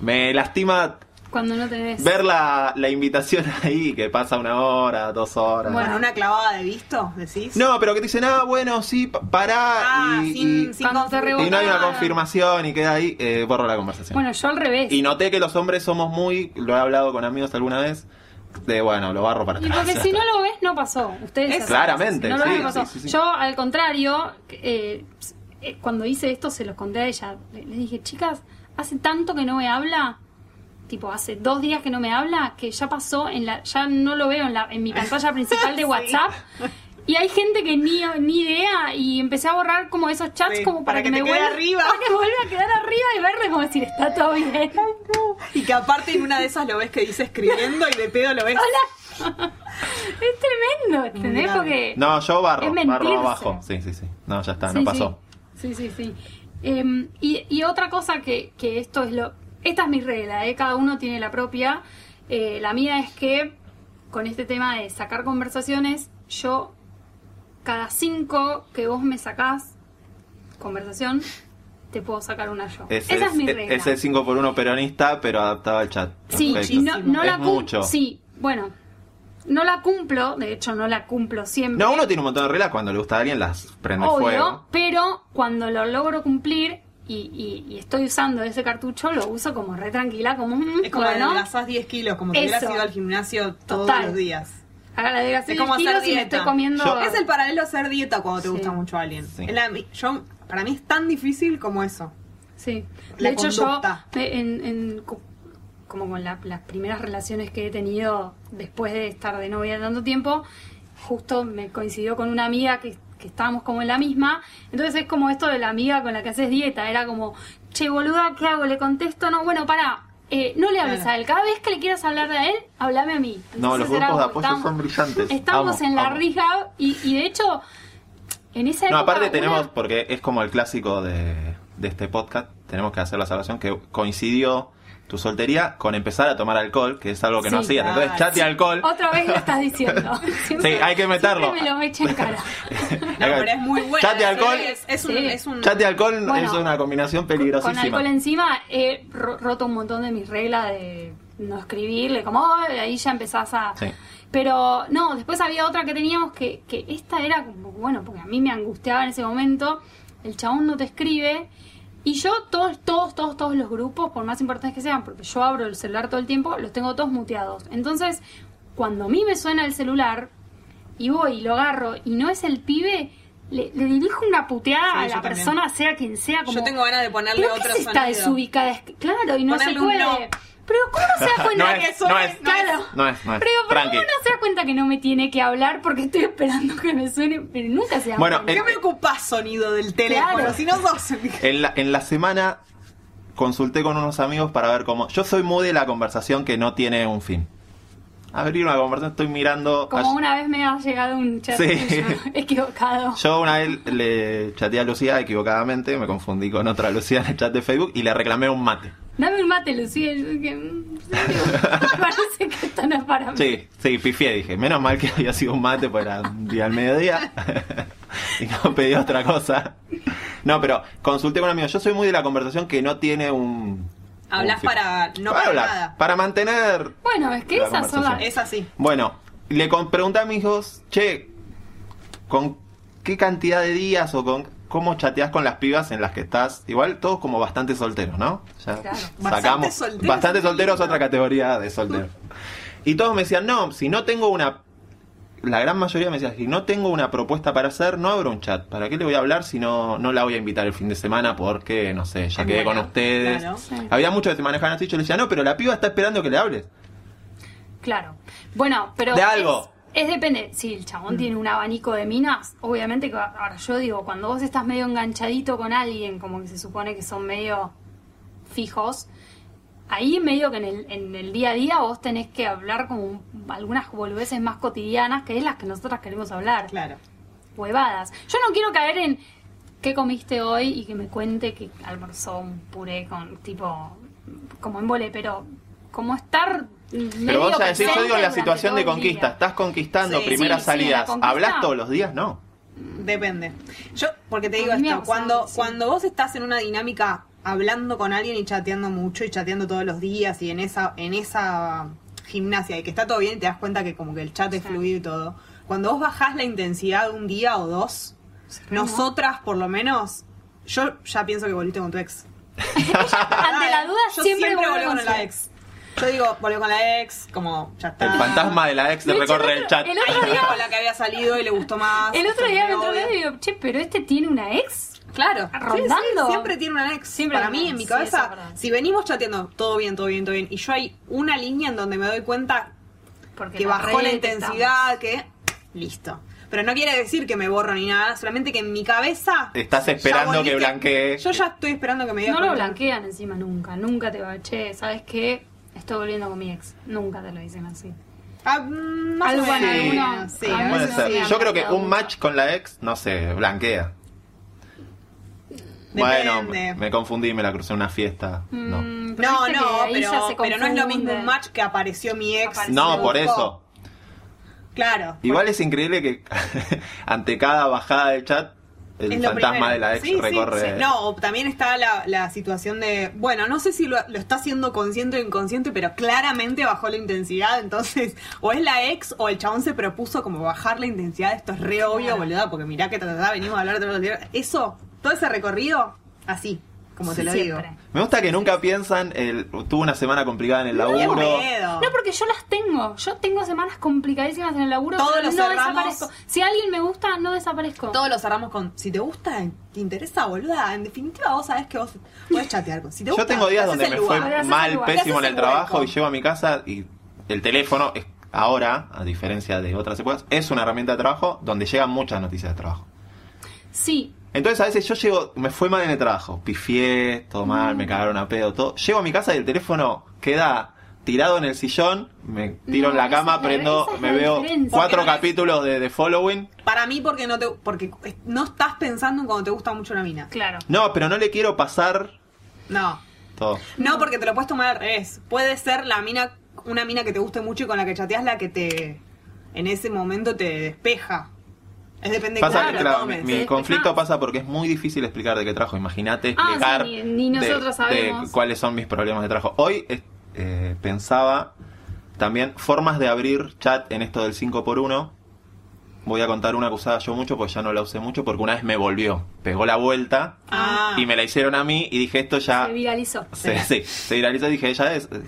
Me lastima Cuando no tenés. ver la, la invitación ahí, que pasa una hora, dos horas. Bueno, una clavada de visto, decís. No, pero que te dicen, ah, bueno, sí, pa- pará. Ah, y, sin, y- sin y no hay una confirmación y queda ahí, eh, borro la conversación. Bueno, yo al revés. y noté que los hombres somos muy, lo he hablado con amigos alguna vez, de bueno, lo barro para Y atrás. porque si no lo ves, no pasó. Ustedes Es- hacen Claramente. Si no lo ves, sí, no pasó. sí, sí, sí. Yo, al contrario, eh, eh, cuando hice esto, se los conté a ella. Le, le dije, chicas, hace tanto que no me habla. Tipo, hace dos días que no me habla, que ya pasó en la, ya no lo veo en la, en mi pantalla principal de Sí. WhatsApp. Y hay gente que ni, ni idea y empecé a borrar como esos chats Sí, como para, para que me vuelva arriba. para que vuelva a quedar arriba y verle como decir está todo bien. Y que aparte en una de esas lo ves que dice escribiendo y de pedo lo ves. Es tremendo, ¿entendés? Porque No, yo barro, Es barro abajo. Sí, sí, sí. No, ya está, Sí, no pasó. Sí, sí, sí. Em, y, y otra cosa que, que esto es lo... Esta es mi regla, ¿eh? cada uno tiene la propia. Eh, la mía es que con este tema de sacar conversaciones, yo cada cinco que vos me sacás conversación, te puedo sacar una yo. Ese Esa es, mi es, regla. es el 5 por 1 peronista, pero adaptado al chat. Sí, no, no Es la mucho. Sí, bueno, no la cumplo, de hecho no la cumplo siempre. No, uno tiene un montón de reglas cuando le gusta a alguien, las prende Obvio, fuego. pero cuando lo logro cumplir, y, y- y estoy usando ese cartucho, lo uso como re tranquila, como un Es como bueno, adelgazás 10 kilos, como si hubieras ido al gimnasio todos Total. los días. haga la de Es como hacer kilos y me dieta. estoy comiendo. Yo- Es el paralelo a hacer dieta cuando te Sí. gusta mucho alguien. Sí. Es la- yo, para mí es tan difícil como eso. Sí. De La hecho, conducta. yo, en, como con la- las primeras relaciones que he tenido después de estar de novia tanto tiempo, justo me coincidió con una amiga que, que estábamos como en la misma. Entonces es como esto de la amiga con la que haces dieta. Era como, che, boluda, ¿qué hago? ¿Le contesto? No, bueno, pará. eh, no le hables Claro. a él. Cada vez que le quieras hablar de él, háblame a mí. No, los grupos de apoyo son brillantes. Estábamos Amo, en la rehab y, y de hecho, en esa No, época. aparte una- tenemos, porque es como el clásico de, de este podcast, tenemos que hacer la salvación que coincidió tu soltería con empezar a tomar alcohol, que es algo que no Sí, hacías. Entonces, claro. chat y alcohol. Otra vez lo estás diciendo. Siempre- Sí, hay que meterlo. siempre me lo echa en cara. No, pero es muy bueno. Chat y alcohol. Es, es un, Sí. es un- Chat y alcohol Bueno, es una combinación Con peligrosísima. alcohol encima he ro- roto un montón de mis reglas de no escribirle, como "Oh", ahí ya empezás a... Sí. Pero no, después había otra que teníamos que, que esta era como, bueno, porque a mí me angustiaba en ese momento, el chabón no te escribe y yo todos, todos, todos, todos los grupos, por más importantes que sean, porque yo abro el celular todo el tiempo, los tengo todos muteados. Entonces, cuando a mí me suena el celular y voy y lo agarro y no es el pibe, le, le dirijo una puteada Sí, a la también. persona, sea quien sea. Como, Yo tengo ganas de ponerle ¿Pero qué otro sonido. desubicada? Es Claro, y no Ponerle se puede. Pero ¿cómo no se da cuenta No que es, no es, Claro. no es, no es. Pero, pero. ¿cómo no se da cuenta que no me tiene que hablar porque estoy esperando que me suene? Pero nunca se da Bueno, cuenta. ¿Qué me ocupás sonido del teléfono? Claro. Si no sos... En la, en la semana consulté con unos amigos para ver cómo. Yo soy muy de la conversación que no tiene un fin. Abrir una conversación, estoy mirando. Como a- una vez me ha llegado un chat Sí. tuyo equivocado. Yo una vez le chateé a Lucía equivocadamente, me confundí con otra Lucía en el chat de Facebook y le reclamé un mate. Dame un mate, Lucía. Y yo dije, mm, parece que esto no es para mí. Sí, sí, pifié, dije. Menos mal que había sido un mate, pues era un día al mediodía. y no pedí otra cosa. No, pero consulté con un amigo. Yo soy muy de la conversación que no tiene un. Hablas un para- no para hablar, nada. Para mantener. Bueno, es que La esas son las... Es así. Bueno, le pregunté a mis hijos, che, ¿con qué cantidad de días o con cómo chateás con las pibas en las que estás? Igual todos como bastante solteros, ¿no? Ya Claro. Bastante sacamos solteros, bastante es solteros, otra categoría de solteros. Y todos me decían, no, si no tengo una... La gran mayoría me decía, si no tengo una propuesta para hacer, no abro un chat. ¿Para qué le voy a hablar si no, no la voy a invitar el fin de semana? Porque, no sé, ya Es quedé con ustedes. claro. Sí. Había muchos que se manejaban así. Yo les decía, no, pero la piba está esperando que le hables. Claro. Bueno, pero. De algo. Es, depende. Si el chabón tiene un abanico de minas, obviamente que. Ahora, yo digo, cuando vos estás medio enganchadito con alguien, como que se supone que son medio fijos, ahí medio que en el, en el día a día vos tenés que hablar como un- algunas boludeces más cotidianas, que es las que nosotras queremos hablar. Claro. Huevadas. Yo no quiero caer en. ¿Qué comiste hoy? Y que me cuente que almorzó un puré con tipo. como en vole, pero. como estar. Pero vos ya decís, yo digo en la situación de conquista, estás conquistando Sí, primeras sí, sí, salidas, conquista. ¿hablas todos los días? No. Depende. Yo, porque te digo esto, cuando, sí. cuando vos estás en una dinámica hablando con alguien y chateando mucho y chateando todos los días y en esa, en esa gimnasia y que está todo bien y te das cuenta que como que el chat es Sí. fluido y todo, cuando vos bajás la intensidad de un día o dos, nosotras por lo menos, yo ya pienso que volviste con tu ex. Ante la duda, yo siempre, siempre vuelvo volví con la ex. Yo digo, volvió con la ex, como ya está. El fantasma de la ex te De recorre el chat. el Hay otro una día- con la que había salido y le gustó más. El otro día me entró y digo, che, pero este tiene una ex. Claro, Rondando. Sí, sí, siempre tiene una ex. Siempre Para mí, en mi sí, cabeza, si venimos chateando todo bien, todo bien, todo bien, y yo hay una línea en donde me doy cuenta Porque que la bajó la intensidad, que listo. Pero no quiere decir que me borro ni nada, solamente que en mi cabeza. Estás esperando que blanquee. Yo ya estoy esperando que me digas. No lo blanquean encima nunca. Nunca te va, che, ¿sabes qué? Estoy volviendo con mi ex. Nunca te lo dicen así. Ah, mm, más Algo o en menos. alguno- Sí, a a Puede veces veces ser. sí. sí. Yo creo que un match con la ex, no sé, blanquea. Bueno, me, me confundí, me la crucé en una fiesta. No. Mm, pero No, viste no, que ahí ya pero, se pero no es lo mismo confunde. un match que apareció mi ex. Apareció. No, por eso. Claro. Igual es increíble que ante cada bajada del chat, el Es lo fantasma primero. de la ex Sí, sí, recorre. sí. No, o también está la, la situación de, bueno, no sé si lo, lo está haciendo consciente o inconsciente, pero claramente bajó la intensidad, entonces, o es la ex o el chabón se propuso como bajar la intensidad, esto es re obvio, Claro. boluda, porque mirá que ta, ta, ta, venimos a hablar de días. Eso, todo ese recorrido, así. Como te lo Siempre. digo. Me gusta que nunca piensan, el, tuve una semana complicada en el laburo. Qué pedo. No, porque yo las tengo. Yo tengo semanas complicadísimas en el laburo, Todos los no cerramos. desaparezco. Si a alguien me gusta, no desaparezco. Todos lo cerramos con, si te gusta, te interesa, boluda. En definitiva, vos sabés que vos podés chatear con. Si te Yo gusta, tengo días donde me fue mal, pésimo en el el trabajo y llego a mi casa y el teléfono es ahora, a diferencia de otras épocas, es una herramienta de trabajo donde llegan muchas noticias de trabajo. Sí. Entonces a veces yo llego, me fue mal en el trabajo, pifié, todo mal, me cagaron a pedo, todo. Llego a mi casa y el teléfono queda tirado en el sillón, me tiro No, en la cama, la- prendo, es me veo diferencia. cuatro Porque no es- capítulos de, de Following. Para mí, porque no te porque no estás pensando en cuando te gusta mucho una mina. Claro. No, pero no le quiero pasar No. todo. No, porque te lo puedes tomar al revés. Puede ser la mina, una mina que te guste mucho y con la que chateas la que te en ese momento te despeja. Es depende de Pasa claro, mi, conflicto pasa porque es muy difícil explicar de qué trabajo. Imagínate Ah, explicar sí, ni- ni de- nosotros de, sabemos. cuáles son mis problemas de trabajo. Hoy eh, eh, pensaba también formas de abrir chat en esto del 5x1. Voy a contar una que usaba yo mucho, pues ya no la usé mucho, porque una vez me volvió. Pegó la vuelta Ah. y me la hicieron a mí y dije esto ya... Se viralizó. Se, sí, se viralizó y dije, ella es... eh,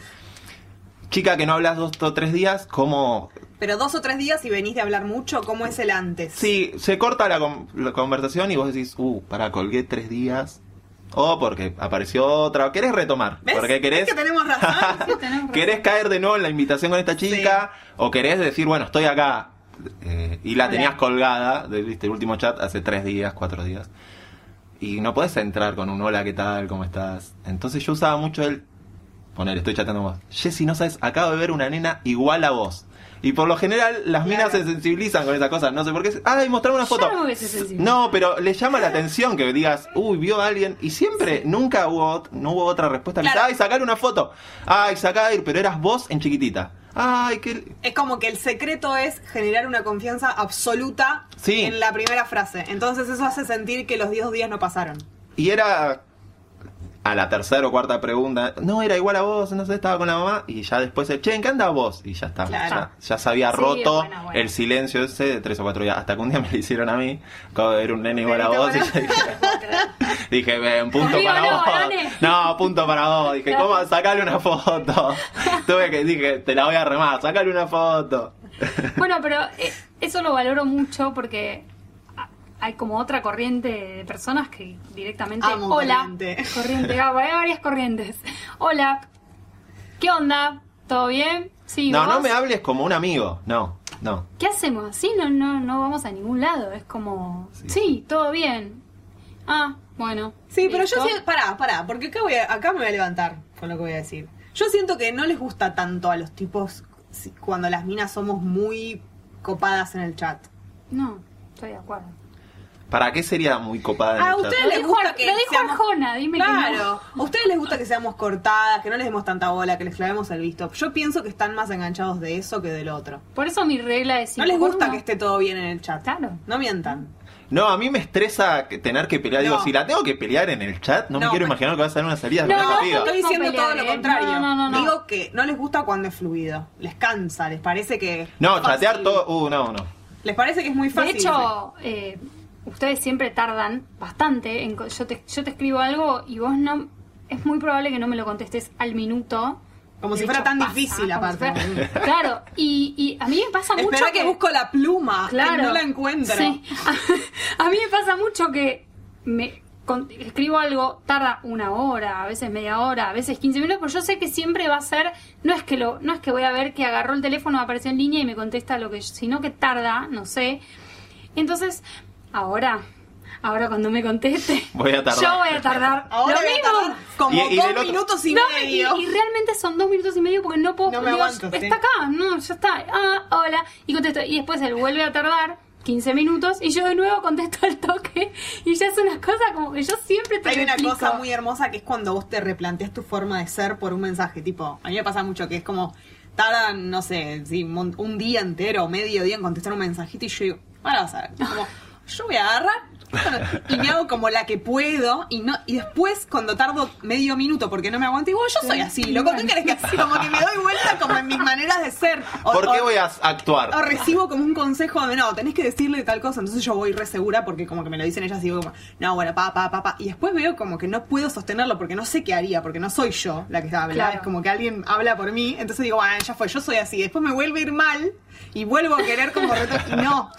Chica que no hablas dos o tres días, ¿cómo Pero dos o tres días y venís de hablar mucho, ¿cómo es el antes? Sí, se corta la, con- la conversación y vos decís, uh, para, colgué tres días. O porque apareció otra. ¿Querés retomar? ¿Ves? Porque querés. ¿Ves que tenemos razón? Sí, tenés razón. ¿Querés caer de nuevo en la invitación con esta chica? O querés decir, bueno, estoy acá. eh, y la Hola. tenías colgada, de- viste, el último chat hace tres días, cuatro días. Y no podés entrar con un hola, ¿qué tal? ¿Cómo estás? Entonces yo usaba mucho el. Poner, estoy chateando con vos. Jessy, no sabes, acabo de ver una nena igual a vos. Y por lo general las minas se sensibilizan con esas cosas. No sé por qué. Ay, mostrar una foto. no. No, pero le llama la atención que digas, uy, vio a alguien. Y siempre, nunca hubo, no hubo otra respuesta. Claro. Ay, sacale una foto. Ay, sacá, pero eras vos en chiquitita. Ay, qué. Es como que el secreto es generar una confianza absoluta Sí. en la primera frase. Entonces eso hace sentir que los 10 días no pasaron. Y era a la tercera o cuarta pregunta, no, era igual a vos, no sé, estaba con la mamá, y ya después che, ¿en qué andás vos? Y ya está, Claro. ya, ya se había Sí, roto bueno, bueno. el silencio ese de tres o cuatro días, hasta que un día me lo hicieron a mí, ver un nene igual a vos, y igual yo dije, dije, "Ven, punto para no, vos. varones. No, punto para vos. Dije, Claro. ¿cómo? Sacale una foto. Tuve que, dije, te la voy a remar, sacale una foto. Bueno, pero eh, eso lo valoro mucho porque hay como otra corriente de personas que directamente Amo hola corriente". corriente ah, hay varias corrientes hola qué onda todo bien sí No, no me hables como un amigo, no, no. qué hacemos así no no no vamos a ningún lado es como Sí. sí, todo bien ah bueno Sí, pero yo siento, pará, pará, porque acá, voy a- acá me voy a levantar con lo que voy a decir. Yo siento que no les gusta tanto a los tipos cuando las minas somos muy copadas en el chat. no estoy de acuerdo ¿Para qué sería muy copada Ah, ¿a ustedes les gusta que lo dijo seamos- Arjona, dime que Claro, a ustedes les gusta que seamos cortadas, que no les demos tanta bola, que les clavemos el visto. Yo pienso que están más enganchados de eso que del otro. por eso mi regla es No les gusta uno. que esté todo bien en el chat. Claro. No mientan. No, a mí me estresa tener que pelear. Digo, No. si la tengo que pelear en el chat, no, me No, quiero pero- imaginar que va a ser una salida No, de no, piba. Estoy diciendo pelear, todo lo ¿eh? contrario. No, no, no, no. Digo que no les gusta cuando es fluido. Les cansa, les parece que. No, chatear todo. Uh, no, no. Les parece que es muy De fácil. hecho, eh, ustedes siempre tardan bastante. En, yo, te, yo te escribo algo y vos no. Es muy probable que no me lo contestes al minuto. Como De si fuera hecho, tan pasa, difícil, aparte. si claro, y, y a mí me pasa mucho. Espera que busco la pluma. Claro. Y no la encuentro. Sí. A, mí me pasa mucho que me con- escribo algo, tarda una hora, a veces media hora, a veces 15 minutos, pero yo sé que siempre va a ser, no es que lo, no es que voy a ver que agarró el teléfono, apareció en línea y me contesta lo que, sino que tarda, no sé. Entonces, ahora, ahora cuando me conteste, Voy a tardar. yo voy a tardar. Ahora lo voy a mismo. tardar como Y- y dos minutos y No, medio. y, y realmente son dos minutos y medio porque no puedo. No me digo, aguanto, sí. está acá, no, ya está. Ah, hola. Y contesto. Y después él vuelve a tardar 15 minutos y yo de nuevo contesto al toque. Y ya es una cosa como que yo siempre te Hay una cosa muy hermosa que es cuando vos te replanteas tu forma de ser por un mensaje. Tipo, a mí me pasa mucho que es como, tardan, no sé, sí, un, un día entero o medio día en contestar un mensajito y yo digo, ahora vas a ver. Como, yo voy a agarrar, y me hago como la que puedo y no y después cuando tardo medio minuto porque no me aguanto igual yo soy así loco ¿qué querés que así como que me doy vuelta como en mis maneras de ser o, ¿Por qué o- voy a actuar? o recibo como un consejo de no, tenés que decirle tal cosa, entonces yo voy re segura porque como que me lo dicen ellas y digo como, no, bueno, pa, pa, pa, pa. Y después veo como que no puedo sostenerlo porque no sé qué haría, porque no soy yo la que está hablando, Claro. es como que alguien habla por mí, entonces digo, bueno, ya fue, yo soy así. Después me vuelve a ir mal y vuelvo a querer como reto y no.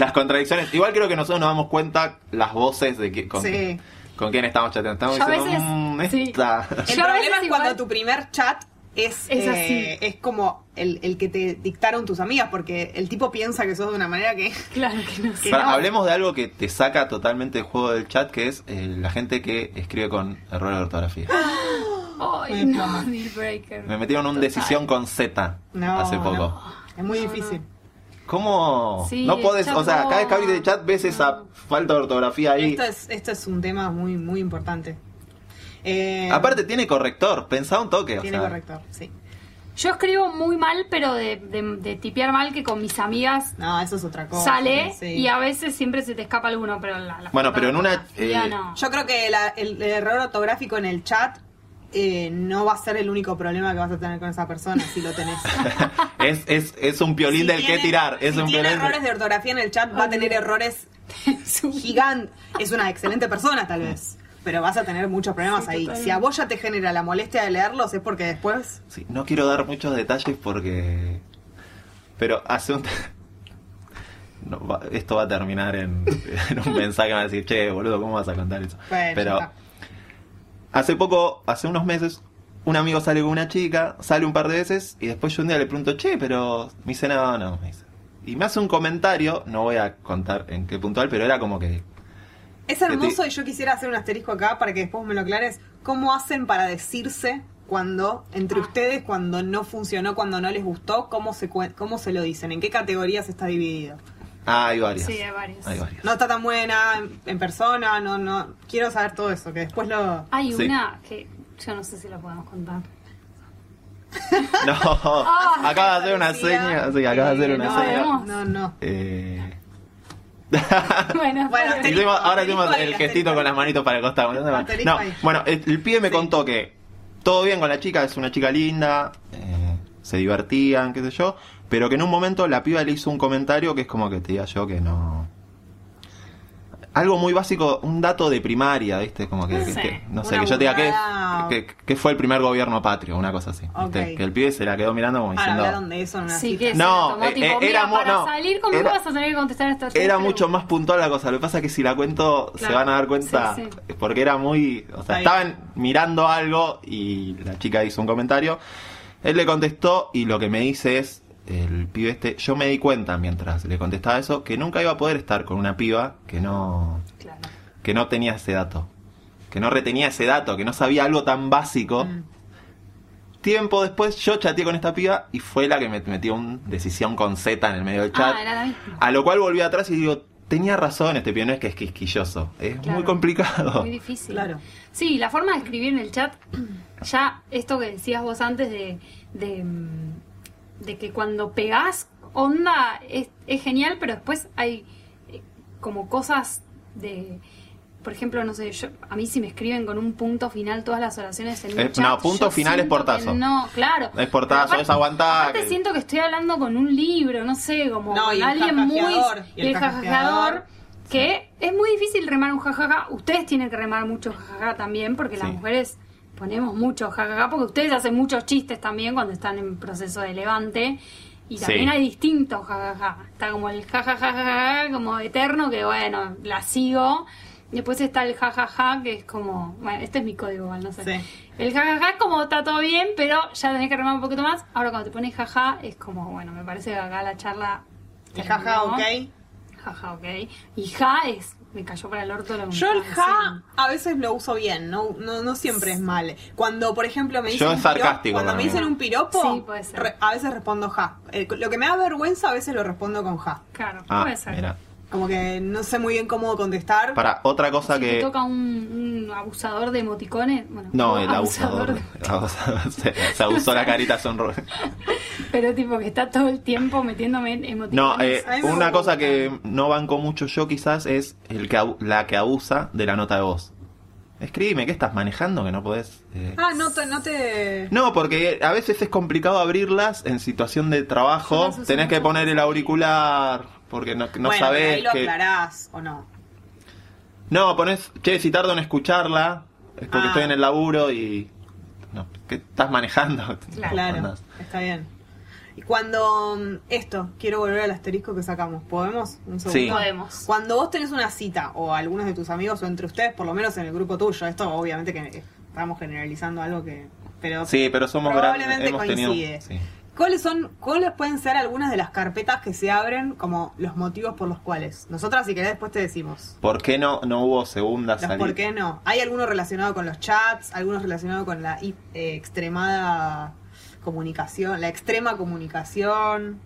Las contradicciones. Igual creo que nosotros nos damos cuenta las voces de que, con, Sí. con quién estamos chateando. Estamos Yo a diciendo, veces- "Mm, sí. esta". El Yo problema es igual- cuando tu primer chat es, Es eh, así. es como el, el que te dictaron tus amigas, porque el tipo piensa que sos de una manera que... Claro que no sé. Que no. Hablemos de algo que te saca totalmente del juego del chat, que es eh, la gente que escribe con errores de ortografía. Ay, Me no. Me metieron un Total. decisión con Z No, hace poco. no. Es muy No, difícil. ¿Cómo? Sí, no podés, o sea, cada vez que abrís el chat ves esa falta de ortografía ahí. Esto es, esto es un tema muy, muy importante. Eh, Aparte tiene corrector, pensá un toque. o tiene sea. corrector, sí. Yo escribo muy mal, pero de, de, de tipear mal que con mis amigas No, eso es otra cosa. sale sí. y a veces siempre se te escapa alguno, pero la, la Bueno, pero en una, eh, no. Yo creo que la- el, el error ortográfico en el chat eh, no va a ser el único problema que vas a tener con esa persona si lo tenés. es, es, es un piolín Si del tiene- que tirar. Es si un tiene piolín. errores de ortografía en el chat, va a tener errores gigantes. Es una excelente persona, tal vez. Pero vas a tener muchos problemas Sí, ahí. totalmente. Si a vos ya te genera la molestia de leerlos, es porque después. Sí, no quiero dar muchos detalles porque. Pero hace un. No, va- esto va a terminar en, en un mensaje que va a decir, che, boludo, ¿cómo vas a contar eso? Bueno, ya Pero está. Hace poco, hace unos meses, un amigo sale con una chica, sale un par de veces y después yo un día le pregunto, che, pero me dice, no, no, me dice. Y me hace un comentario, no voy a contar en qué puntual, pero era como que Es hermoso y yo quisiera hacer un asterisco acá para que después me lo aclares. ¿Cómo hacen para decirse cuando, entre ustedes, cuando no funcionó, cuando no les gustó? ¿Cómo se, cómo se lo dicen? ¿En qué categorías está dividido? Ah, hay varias. Sí, hay varias. Hay varias. No está tan buena en, en persona, no, no. Quiero saber todo eso, que después lo. Hay Sí. una que yo no sé si la podemos contar. No, Ah, acaba de hacer una seña. Sí, acaba de hacer una no, seña. No, no. Eh... Bueno, Bueno, ahora hicimos el gestito con las manitos para el costado. No, bueno, el, el pibe me Sí. contó que todo bien con la chica, es una chica linda, eh, se divertían, qué sé yo, pero que en un momento la piba le hizo un comentario que es como que te diga yo que no. Algo muy básico, un dato de primaria, ¿viste? Como que, No sé. que- no sé, Una que yo te diga que, que, que fue el primer gobierno patrio, una cosa así. Que el pibe se la quedó mirando como Ahora diciendo. hablaron de eso en una sí cita. que se No, la tomó, eh, tipo, eh, mira, era mu- para no, salir conmigo era- vas a tener que contestar tres Era mucho más puntual la cosa. Lo que pasa es que si la cuento se van a dar cuenta. Sí, Porque era muy. O sea, Ahí. estaban mirando algo y la chica hizo un comentario. Él le contestó y lo que me dice es. El pibe este. Yo me di cuenta mientras le contestaba eso que nunca iba a poder estar con una piba que no. Claro. que no tenía ese dato. Que no retenía ese dato, que no sabía algo tan básico. Mm. Tiempo después yo chateé con esta piba y fue la que me metió una decisión con Z en el medio del chat. Ah, era la misma. A lo cual volví atrás y digo, tenía razón este pibe, no es que es quisquilloso. Es Claro. muy complicado. Muy difícil. Claro. Sí, la forma de escribir en el chat, ya esto que decías vos antes de, de, de que cuando pegás onda es, es genial, pero después hay eh, como cosas de... Por ejemplo, no sé, yo, a mí si me escriben con un punto final todas las oraciones en un Eh, chat, no, punto yo final es portazo. No, claro. Es portazo, es aguantar. Aparte siento que estoy hablando con un libro, no sé, como No, con y el alguien muy... y el el jajajeador, que es muy difícil remar un jajaja. Ustedes tienen que remar mucho jajaja también, porque las mujeres ponemos mucho jajaja, porque ustedes hacen muchos chistes también cuando están en proceso de levante. Y también Sí. hay distintos jajaja. Está como el jajajaja, como eterno, que bueno, la sigo. Después está el jajaja, que es como. Bueno, este es mi código, igual, no sé. Sí. El jajaja es como está todo bien, pero ya tenés que remar un poquito más. Ahora, cuando te pones jaja, es como, bueno, me parece que acá la charla. El jaja, ok. Jaja, ok. Y ja es. Me cayó para el orto lo que Yo el ja a veces lo uso bien, no, no, no siempre es mal. Cuando, por ejemplo, me Yo dicen es un piropo- sarcástico cuando me dicen un piropo, Sí, puede ser. re- a veces respondo ja. Eh, lo que me da vergüenza a veces lo respondo con ja. Claro, Ah, puede ser. mira. Como que no sé muy bien cómo contestar. Para otra cosa Si te que. toca un, un abusador de emoticones, bueno, No, el abusador. de- se, se abusó la carita sonroja. pero tipo que está todo el tiempo metiéndome en emoticones. No, eh, una cosa gusta. que no banco mucho yo quizás es el que la que abusa de la nota de voz. Escríbeme, ¿qué estás manejando que no podés? eh? Ah, no te, no te... No, porque a veces es complicado abrirlas en situación de trabajo. Tenés que poner el auricular porque no, no bueno, pero sabés ahí lo que... aclarás, ¿o no? No, pones, che, si tardo en escucharla, es porque Ah. estoy en el laburo y... No, ¿qué estás manejando? Claro. Está bien. Y cuando mm, esto, quiero volver al asterisco que sacamos, ¿podemos? Un segundo. Sí. Podemos. Cuando vos tenés una cita, o algunos de tus amigos, o entre ustedes, por lo menos en el grupo tuyo, esto obviamente que estamos generalizando algo que... Pero Sí, pero somos grandes. probablemente Hemos coincide. tenido... sí. ¿Cuáles son, cuáles pueden ser algunas de las carpetas que se abren como los motivos por los cuales? Nosotras, si querés, después te decimos. ¿Por qué no, no hubo segunda salida? por qué no. ¿Hay alguno relacionado con los chats? ¿Algunos relacionado con la eh, extremada comunicación? ¿La extrema comunicación?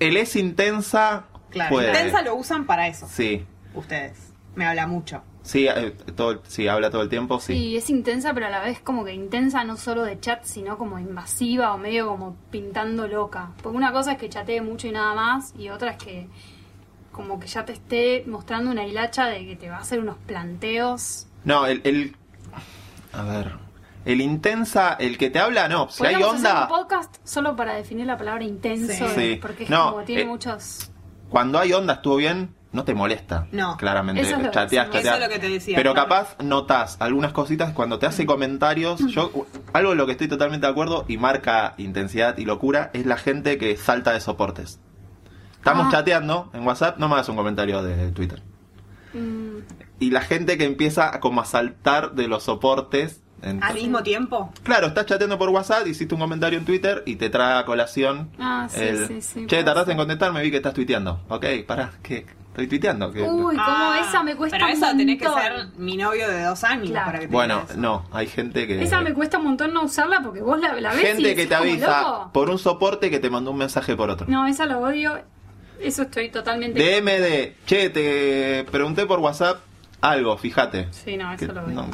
El es intensa. Claro, puede. intensa lo usan para eso. Sí. Ustedes. Me habla mucho. Sí, eh, todo, sí, habla todo el tiempo, sí. Sí, es intensa, pero a la vez como que intensa no solo de chat, sino como invasiva o medio como pintando loca. Porque una cosa es que chatee mucho y nada más, y otra es que como que ya te esté mostrando una hilacha de que te va a hacer unos planteos. No, el, el- A ver. El intensa, el que te habla, no. Si hay hacer onda. un podcast solo para definir la palabra intenso, Sí. Sí. porque es No, como tiene eh, muchos... Cuando hay onda, estuvo bien, no te molesta. No. Claramente. Eso es lo chateas, chateas. Eso es lo que te decía, Pero claro. capaz notas algunas cositas cuando te hace comentarios. Yo, algo de lo que estoy totalmente de acuerdo y marca intensidad y locura es la gente que salta de soportes. Estamos Ah. chateando en WhatsApp, no me hagas un comentario de Twitter. mm, Y la gente que empieza como a saltar de los soportes. en- Al mismo tiempo. Claro, estás chateando por WhatsApp, hiciste un comentario en Twitter y te trae a colación. Ah, sí, el, sí, sí, Che, tardaste en contestarme, vi que estás tuiteando. Ok, pará, ¿qué? Estoy tuiteando. ¿qué? Uy, como Ah, esa me cuesta Pero un eso tenés que montón. ser mi novio de dos años Claro. para que te bueno, diga eso. no, hay gente que... Esa me cuesta un montón no usarla porque vos la, la ves y Gente que decís te avisa "Loco". por un soporte que te mandó un mensaje por otro. No, esa lo odio. Eso estoy totalmente... DM de, che, te pregunté por WhatsApp algo, fíjate. Sí, no, eso Que- lo odio. no,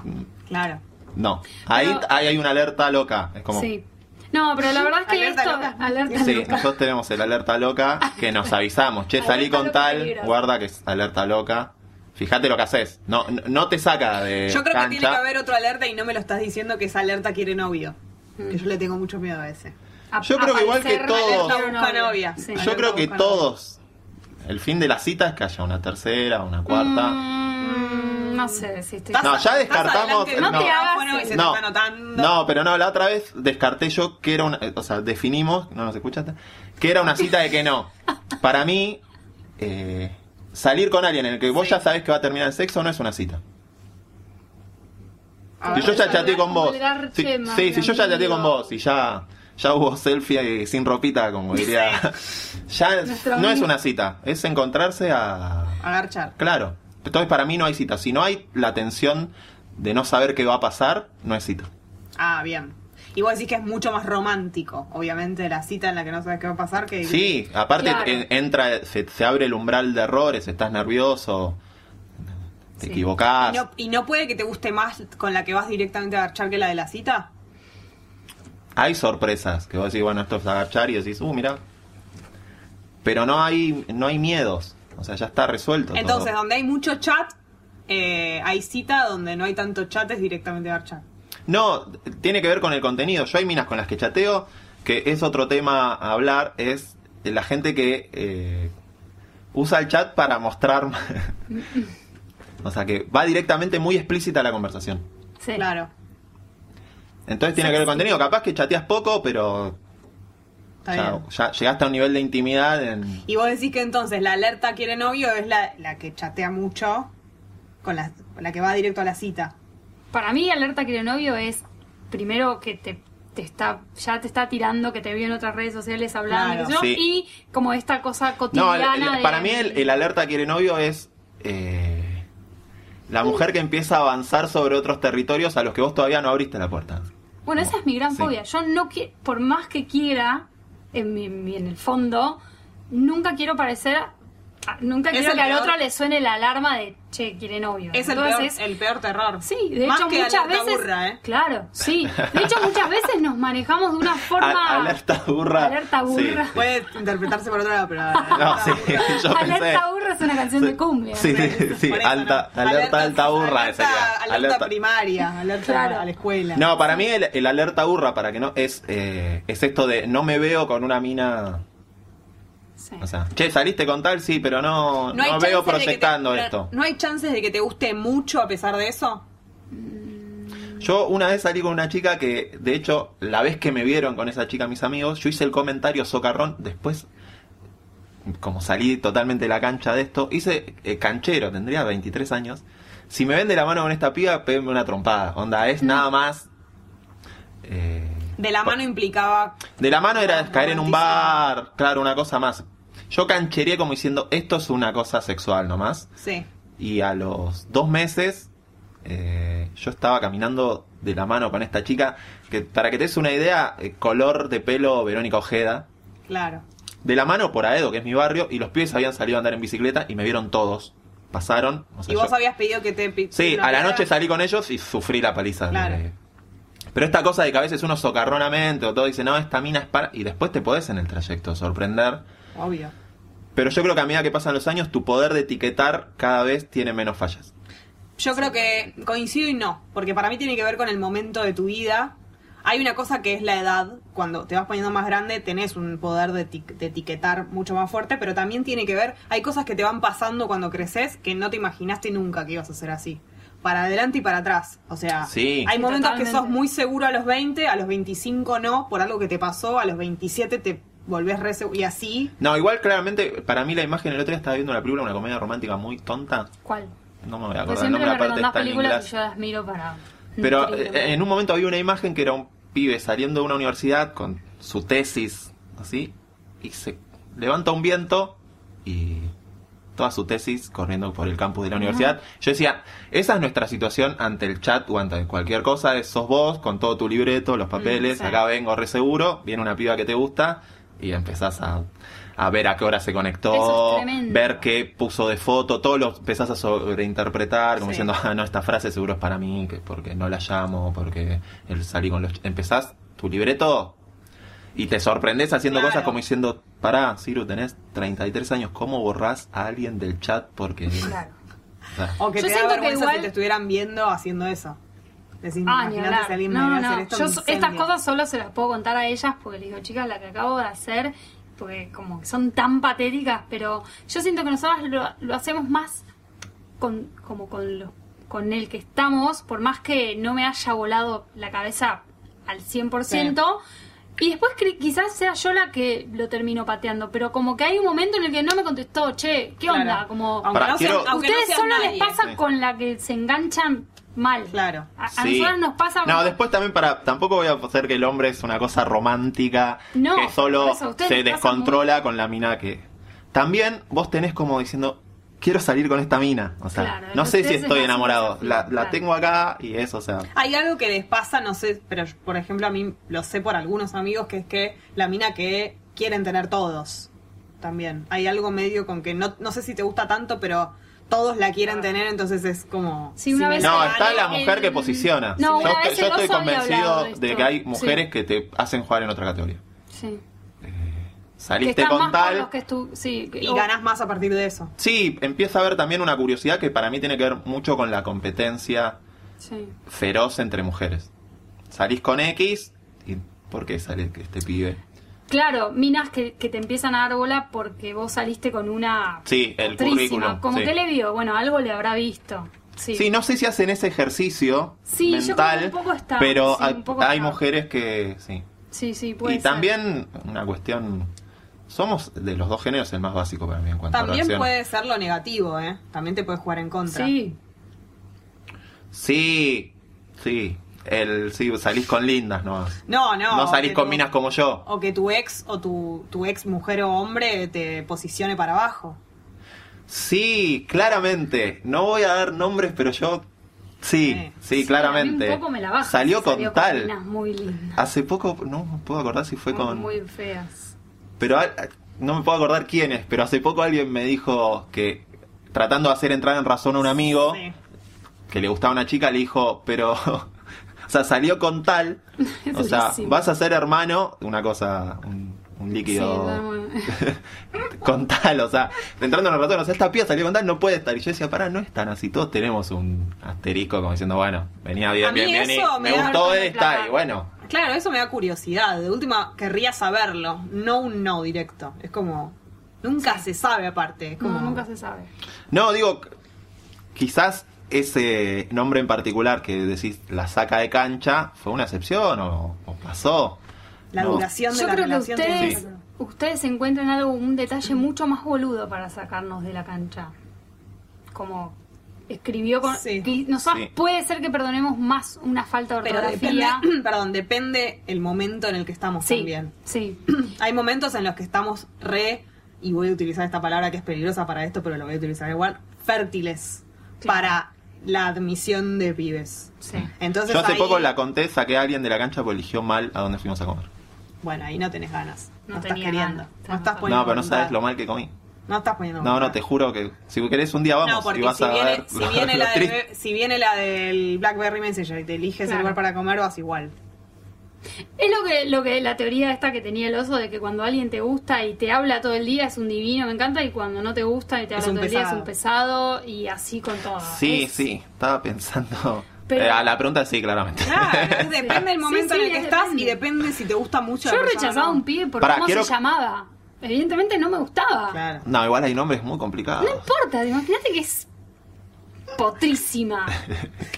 Claro. no. ahí, Pero- ahí hay una alerta loca. Es como... Sí. No, pero la verdad es que Alerta esto... loca. Alerta Sí, loca. nosotros tenemos el alerta loca que nos avisamos. Che, salí Alerta con tal, guarda que es alerta loca. Fíjate lo que haces. No, no, no te saca de Yo creo que tiene que haber otro alerta y no me lo estás diciendo que esa alerta quiere novio. Mm. Que yo le tengo mucho miedo a ese. A- Yo creo que igual que todos- novia. Sí. Yo creo que todos, el fin de la cita es que haya una tercera, una cuarta. Mm, no sé si estoy... No, ya descartamos- adelante del no. micrófono y se No, te está notando. no, pero no, la otra vez descarté yo que era una, eh, o sea, definimos, no nos escuchaste, que era una cita de que no. Para mí, eh, salir con alguien en el que vos Sí. ya sabés que va a terminar el sexo no es una cita. A Si yo ya chateé con vos, tema, sí, si yo ya chateé con vos y ya, ya hubo selfie sin ropita, como diría, ya Nuestro no es una cita, es encontrarse a, Agarchar. Claro. Entonces para mí no hay cita. Si no hay la tensión de no saber qué va a pasar, no es cita. Ah, bien. Y vos decís que es mucho más romántico, obviamente, la cita en la que no sabes qué va a pasar que... Sí, aparte Claro. en- entra, se, se abre el umbral de errores, estás nervioso, te Sí. equivocás. ¿Y no, ¿Y no puede que te guste más con la que vas directamente a agarchar que la de la cita? Hay sorpresas, que vos decís, bueno, esto es agachar y decís, uh, mira. Pero no hay, no hay miedos. O sea, ya está resuelto. Entonces, todo. donde hay mucho chat, eh, hay cita, donde no hay tanto chat es directamente agarchar. No, tiene que ver con el contenido. Yo hay minas con las que chateo, que es otro tema a hablar, es la gente que eh, usa el chat para mostrar... o sea, que va directamente muy explícita a la conversación. Sí. Claro. Entonces tiene que ver con el contenido. Capaz que chateas poco, pero Está ya, bien. ya llegaste a un nivel de intimidad en... Y vos decís que entonces la alerta quiere novio es la, la que chatea mucho, con la, la que va directo a la cita. Para mí, alerta que novio es primero que te, te está ya te está tirando, que te vio en otras redes sociales hablando, Claro. Sí. y como esta cosa No, cotidiana. el- de- para mí el, el alerta quiere novio es eh, la mujer que empieza a avanzar sobre otros territorios a los que vos todavía no abriste la puerta. Bueno, esa es mi gran Sí. fobia. Yo no quiero, por más que quiera, en, mi- en el fondo, nunca quiero parecer nunca Es quiero que al peor. otro le suene la alarma de, che, quiere novio. Es el peor, el peor terror. Sí, de Más hecho que muchas alerta veces... burra, ¿eh? Claro, sí. De hecho muchas veces nos manejamos de una forma... A- alerta burra. Alerta Sí. burra. Puede interpretarse por otro lado, pero... No, sí, yo pensé. Alerta burra es una canción de cumbia. Sí, ¿no? sí, sí, Por eso alta, no. alerta, alta burra alerta, sería. alerta, primaria, alerta Claro. a la escuela. No, para mí el, el alerta burra, para que no, es, eh, es esto de no me veo con una mina. Sí. O sea, che, saliste con tal, sí, pero no, no, veo te- proyectando esto. ¿No hay chances de que te guste mucho a pesar de eso? Yo una vez salí con una chica que, de hecho, la vez que me vieron con esa chica mis amigos, yo hice el comentario socarrón, después, como salí totalmente de la cancha de esto, hice eh, canchero, tendría 23 años. Si me ven de la mano con esta piba, péguenme una trompada. Onda, es nada más... eh, De la mano implicaba... De la mano era caer en un bar, claro, una cosa más. Yo canchería como diciendo, esto es una cosa sexual nomás. Sí. Y a los dos meses, eh, yo estaba caminando de la mano con esta chica, que para que te des una idea, eh, color de pelo Verónica Ojeda. Claro. De la mano por Aedo, que es mi barrio, y los pibes habían salido a andar en bicicleta y me vieron todos. Pasaron. o sea, y vos yo- habías pedido que te... Sí, a la noche salí con ellos y sufrí la paliza. de- Claro. Pero esta cosa de que a veces uno socarronamente o todo dice, no, esta mina es para... Y después te podés en el trayecto sorprender. Obvio. Pero yo creo que a medida que pasan los años, tu poder de etiquetar cada vez tiene menos fallas. Yo creo que coincido y no, porque para mí tiene que ver con el momento de tu vida. Hay una cosa que es la edad, cuando te vas poniendo más grande tenés un poder de, eti- de etiquetar mucho más fuerte, pero también tiene que ver, hay cosas que te van pasando cuando creces que no te imaginaste nunca que ibas a ser así. Para adelante y para atrás. O sea, Sí. hay momentos que sos muy seguro a los 20, a los 25 no, por algo que te pasó, a los 27 te volvés re y así. No, igual claramente, para mí la imagen, el otro día estaba viendo una película, una comedia romántica muy tonta. ¿Cuál? No me voy a acordar siempre nombre, me aparte recomendás películas y yo las miro para... Pero nutrirme. eh, en un momento había una imagen que era un pibe saliendo de una universidad con su tesis, así, y se levanta un viento y toda su tesis corriendo por el campus de la universidad. Yo decía, esa es nuestra situación ante el chat o ante cualquier cosa, es, sos vos con todo tu libreto, los papeles, sí. acá vengo re seguro, viene una piba que te gusta y empezás a, a ver a qué hora se conectó, es ver qué puso de foto, todo lo empezás a sobreinterpretar, como Sí. diciendo, ah, no, esta frase seguro es para mí, que porque no la llamo, porque él salí con los... ch-". Empezás tu libreto y te sorprendes haciendo Claro. cosas como diciendo, pará, Ciru, tenés 33 años, ¿cómo borrás a alguien del chat? Porque... Claro. o sea, O que Yo te da siento que igual- si te estuvieran viendo haciendo eso. Decís, Ah, ni hablar. si alguien me No, no. hacer esto. Yo estas cosas solo se las puedo contar a ellas porque les digo, chicas, la que acabo de hacer, porque como que son tan patéticas, pero yo siento que nosotros lo, lo hacemos más con, como con lo, con el que estamos, por más que no me haya volado la cabeza al 100%. Y después quizás sea yo la que lo termino pateando, pero como que hay un momento en el que no me contestó, che, ¿qué Claro. onda? Como Aunque Pará, no seas- quiero- aunque no ustedes solo nadie. les pasa Sí. con la que se enganchan mal. Claro. A, a Sí. nosotros nos pasa No, como- después también para... Tampoco voy a hacer que el hombre es una cosa romántica No, que solo eso, se descontrola con la mina que... También vos tenés como diciendo, quiero salir con esta mina. O sea, Claro, no sé si es estoy enamorado. La, desafío, la claro. tengo acá y eso, o sea... Hay algo que les pasa, no sé, pero por ejemplo a mí lo sé por algunos amigos, que es que la mina que quieren tener todos también. Hay algo medio con que no, no sé si te gusta tanto, pero todos la quieren tener, entonces es como... Sí, una me vez- No, está la el- mujer que posiciona. No, yo una vez yo estoy convencido de que hay mujeres Sí. que te hacen jugar en otra categoría. Sí. Que Saliste con tal. los que estu- sí, que- Y o- ganás más a partir de eso. Sí, empieza a haber también una curiosidad que para mí tiene que ver mucho con la competencia Sí. feroz entre mujeres. Salís con X y ¿por qué sale este pibe? Claro, minas que, que te empiezan a dar bola porque vos saliste con una Sí, el currículum, Como sí. que le vio, bueno, algo le habrá visto. Sí. Sí, no sé si hacen ese ejercicio Sí, yo creo mental, que un poco está, pero sí, hay, un poco hay está. mujeres que sí. sí, sí, puede y ser. también una cuestión somos de los dos géneros el más básico para mí en cuanto a También puede ser lo negativo, ¿eh? También te puede jugar en contra. Sí, Sí, sí. El, sí, salís con lindas nomás. No, no. No o salís con tu- minas como yo. O que tu ex o tu, tu ex mujer o hombre te posicione para abajo. Sí, claramente. No voy a dar nombres, pero yo. Sí, Sí. sí, Sí, claramente. un poco me la baja, Salió si con salió tal. minas muy lindas. Hace poco, no me puedo acordar si fue con. Muy feas. Pero a- no me puedo acordar quién es, pero hace poco alguien me dijo que tratando de hacer entrar en razón a un amigo Sí. que le gustaba una chica, le dijo, pero, sea, salió con tal, o sea, vas a ser hermano, una cosa, un, líquido con tal, o sea, entrando en la razón, o sea, esta pieza salió con tal, no puede estar. Y yo decía, pará, no es tan así, todos tenemos un asterisco como diciendo, bueno, venía bien, A mí bien, bien, me, me da gustó esta, y bueno, Claro, eso me da curiosidad. De última, querría saberlo. No un no directo. Es como. Nunca se sabe aparte. Es como, No, nunca se sabe. No, digo, quizás ese nombre en particular que decís la saca de cancha fue una excepción o, o pasó. La No. duración de Yo la creo que relación. ustedes, que ser- ustedes encuentran algo, un detalle mucho más boludo para sacarnos de la cancha. Como escribió con... Sí. que nosotros Sí. puede ser que perdonemos más una falta de Pero depende, ortografía. perdón, depende el momento en el que estamos Sí, también. sí. Hay momentos en los que estamos re, y voy a utilizar esta palabra que es peligrosa para esto, pero lo voy a utilizar igual, fértiles Claro. para la admisión de pibes. sí. Entonces Yo hace ahí- poco la conté, saqué a alguien de la cancha porque eligió mal a dónde fuimos a comer. Bueno, ahí no tenés ganas. No, No estás queriendo. ganas. No estás poniendo No, pero no sabes lo mal que comí. No estás poniendo No, no, te juro que si querés un día vamos No, porque y vas si, a viene, ver si, viene la triste. de- si viene la del Blackberry Messenger y te eliges el lugar para comer, vas igual. Es lo que, lo que la teoría esta que tenía el oso de que cuando alguien te gusta y te habla todo el día es un divino, me encanta, y cuando no te gusta y te habla un todo el día es pesado. un pesado y así con todo. Sí, Es- sí, estaba pensando. Pero- Eh, a la pregunta sí, claramente. Claro, es- depende del momento sí, en el que es estás depende. y depende si te gusta mucho Yo la he persona rechazado o a no. un pibe por Pará, cómo quiero- se llamaba. Evidentemente no me gustaba. Claro. No, igual hay nombres muy complicados. No importa, imagínate que es potrísima.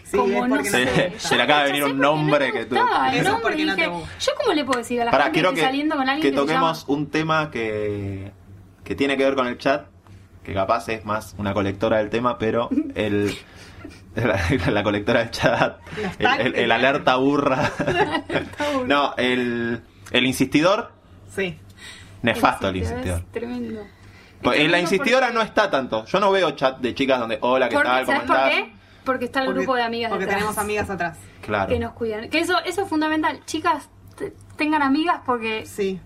Sí, como no sé. Se- le acaba de venir un nombre no que tú- gustaba, el nombre, no te dije, gusta. Yo cómo le puedo decir a la Para, gente que saliendo con alguien que que, toquemos llama- un tema que, que tiene que ver con el chat, que capaz es más una colectora del tema, pero el la, la colectora del chat, el, alerta burra, no, el, el insistidor, Sí. nefasto el insistidor. tremendo. Pues, Es en la insistidora porque- no está tanto. Yo no veo chat de chicas donde hola, ¿qué porque- tal? ¿Cómo ¿Sabes por qué? Porque está el Porque- grupo de amigas Porque detrás, tenemos amigas atrás. Claro. que nos cuidan. Que eso, eso es fundamental. Chicas, te- tengan amigas porque... Sí.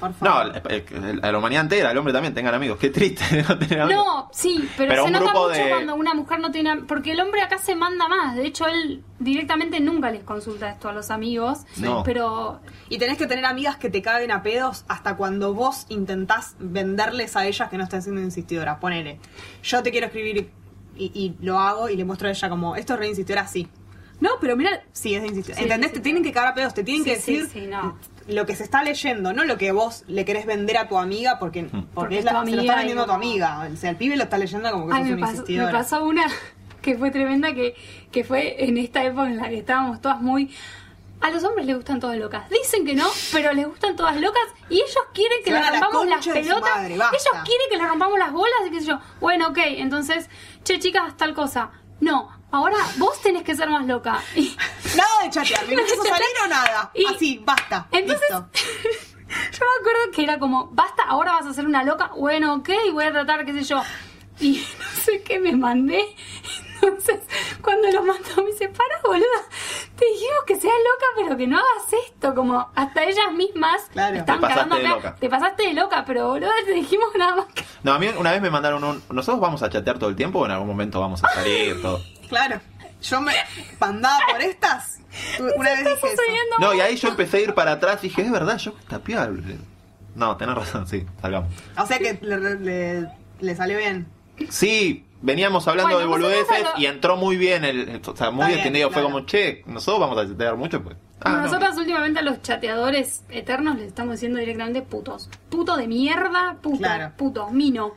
Por No, favor. la humanidad entera, el hombre también, tengan amigos. Qué triste no tener amigos. No, sí, pero, Pero se un nota grupo mucho de- cuando una mujer no tiene... Porque el hombre acá se manda más. De hecho, él directamente nunca les consulta esto a los amigos. No. Pero Y tenés que tener amigas que te caguen a pedos hasta cuando vos intentás venderles a ellas que no están siendo insistidoras. Ponele, yo te quiero escribir y, y lo hago y le muestro a ella como, esto es re insistidora, sí. No, pero mira, sí, es de insistidora. Sí, ¿Entendés? sí, te sí. tienen que cagar a pedos, te tienen Sí, que sí, decir sí, no. Lo que se está leyendo, no lo que vos le querés vender a tu amiga porque, porque, Porque es la- tu se lo amiga está vendiendo a tu amiga. O sea, el pibe lo está leyendo como que Ay, sos me una pasó, me pasó una que fue tremenda que, que fue en esta época en la que estábamos todas muy... A los hombres les gustan todas locas. Dicen que no, pero les gustan todas locas y ellos quieren que Se le van a la rompamos las pelotas. madre, basta. ellos quieren que le rompamos las bolas y qué sé yo. Bueno, ok, entonces, che, chicas, tal cosa. No, ahora vos tenés que ser más loca. Y Nada de chatear, ¿me empiezo a salir o nada? Y- Así, basta. Entonces, listo. yo me acuerdo que era como, basta, ahora vas a ser una loca. Bueno, ok, voy a tratar, qué sé yo. Y no sé qué me mandé. Entonces, cuando lo mandó, me dice, para, boluda. Te dijimos que seas loca, pero que no hagas esto. Como hasta ellas mismas Claro. están Te pasaste cagando de loca. Te pasaste de loca, pero boluda, te dijimos nada más que. No, a mí una vez me mandaron un. ¿Nosotros vamos a chatear todo el tiempo o en algún momento vamos a salir? todo? Claro. Yo me mandaba por estas. Una vez dije eso. No, y ahí yo empecé a ir para atrás y dije, es verdad, yo le- No, tenés razón, sí, salgamos. O sea que le, le- le salió bien. Sí, veníamos hablando Bueno, de nosotros boludeces y entró muy bien, el, o sea, muy bien, entendido. Fue claro. como, che, nosotros vamos a chatear mucho, pues. Ah, no. Nosotras últimamente a los chateadores eternos les estamos diciendo directamente putos. Puto de mierda, puto, Claro. puto, mino.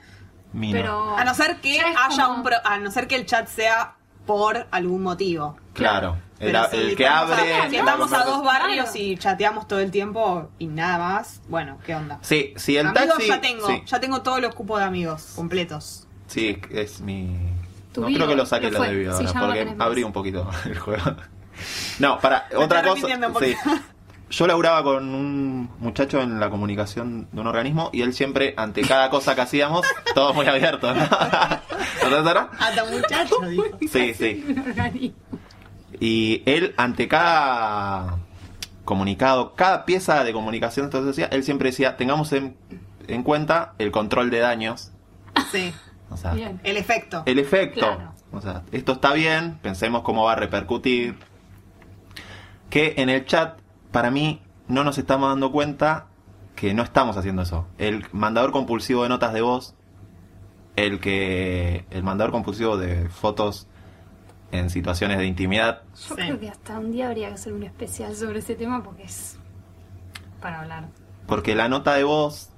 Mino. Pero. A no ser que haya como- un pro- a no ser que el chat sea por algún motivo. Claro, el, si que estamos abre. A, si estamos a dos barrios y chateamos todo el tiempo y nada más, bueno, ¿qué onda? Sí, sí, el amigos taxi. ya tengo, sí, ya tengo todos los cupos de amigos completos. Sí, es mi. No creo que lo saque lo la de vida sí, ahora, no porque más. abrí un poquito el juego. No, para, Me otra cosa. sí. Yo laburaba con un muchacho en la comunicación de un organismo y él siempre, ante cada cosa que hacíamos, todo muy abierto. ¿no? Hasta muchacho, dijo. Sí, sí. Y él, ante cada comunicado, cada pieza de comunicación, entonces decía, él siempre decía, tengamos en, en cuenta el control de daños. Sí. O sea, Bien. El efecto. el efecto. Claro. O sea, esto está bien, pensemos cómo va a repercutir. Que en el chat, para mí, no nos estamos dando cuenta que no estamos haciendo eso. El mandador compulsivo de notas de voz, el que. el mandador compulsivo de fotos en situaciones de intimidad. Yo Sí. creo que hasta un día habría que hacer un especial sobre ese tema porque es para hablar. Porque la nota de voz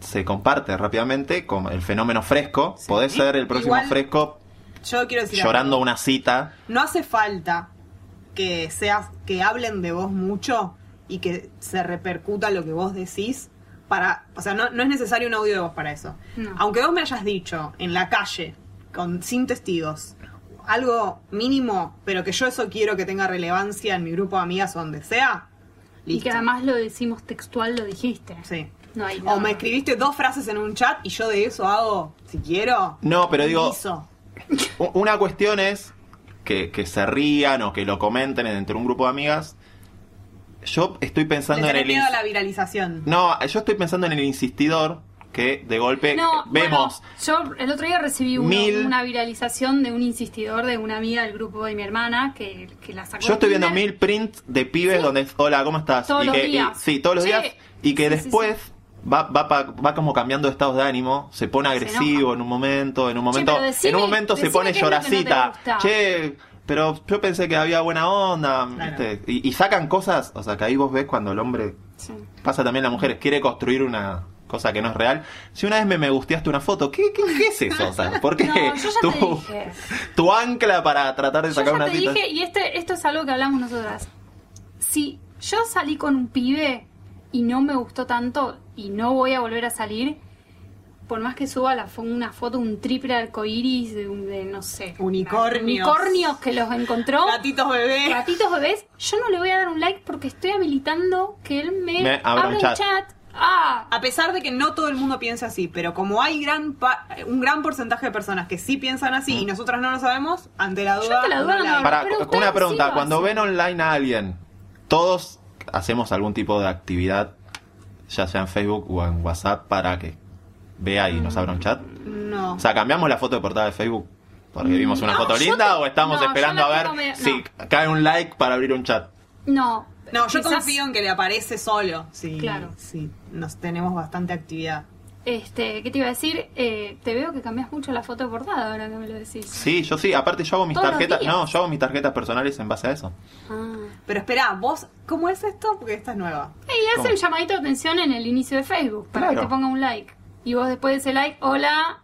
se comparte rápidamente con el fenómeno fresco. Sí. Podés ser el próximo Igual- fresco Yo quiero decir llorando algo. una cita. No hace falta que seas que hablen de vos mucho y que se repercuta lo que vos decís para, o sea, no, no es necesario un audio de voz para eso. No. Aunque vos me hayas dicho en la calle con sin testigos algo mínimo, pero que yo eso quiero que tenga relevancia en mi grupo de amigas o donde sea. Y que además lo decimos textual, lo dijiste. Sí. No hay O me escribiste dos frases en un chat y yo de eso hago, si quiero. No, pero digo. U- Una cuestión es que, que se rían o que lo comenten dentro de un grupo de amigas. Yo estoy pensando en el... miedo a la viralización. No, yo estoy pensando en el insistidor que de golpe No, vemos... bueno, yo el otro día recibí uno- Mil- una viralización de un insistidor de una amiga del grupo de mi hermana que, que la sacó. Yo estoy viendo mil prints de pibes Sí. donde es, hola, ¿cómo estás? Todos y los que, y- días. sí, todos los días. Y que sí, sí, después Va, va, pa- va como cambiando de estados de ánimo, se pone agresivo en un momento, en un momento, decime- en un momento se pone no lloracita. che, pero yo pensé que había buena onda. Claro. Y, y sacan cosas, o sea, que ahí vos ves cuando el hombre Sí. pasa también las mujeres, quiere construir una cosa que no es real. Si una vez me, me gusteaste una foto, ¿qué, qué, qué es eso? O sea, ¿por qué No, yo tu, ancla para tratar de Yo sacar ya una te cita? dije, y este, esto es algo que hablamos nosotras. Si yo salí con un pibe y no me gustó tanto y no voy a volver a salir, por más que suba la, una foto, un triple arcoiris de, un- de, no sé, Unicornios. unicornios que los encontró, Gatitos bebé. gatitos bebés, yo no le voy a dar un like porque estoy habilitando que él me, Me abra un chat. chat. Ah, A pesar de que no todo el mundo piensa así, pero como hay gran pa- un gran porcentaje de personas que sí piensan así y nosotras no lo sabemos, ante la duda. ante la duda un no like. lo- Para, Pero una pregunta, cuando ven online a alguien, todos hacemos algún tipo de actividad, ya sea en Facebook o en WhatsApp, para que vea y nos abra un chat. No. O sea, cambiamos la foto de portada de Facebook porque vimos una no, foto yo linda te- o estamos no, esperando a ver si cae un like para abrir un chat. no. No, yo Quizás- confío en que le aparece solo. Sí, Claro. sí, nos tenemos bastante actividad. Este, ¿qué te iba a decir? Eh, te veo que cambias mucho la foto de portada ahora que me lo decís. Sí, yo sí. Aparte yo hago mis Todos tarjetas, no, yo hago mis tarjetas personales en base a eso. Ah. Pero espera, vos, ¿cómo es esto? Porque esta es nueva. Y hace ¿Cómo? un llamadito de atención en el inicio de Facebook para Claro. que te ponga un like. Y vos después de ese like, hola.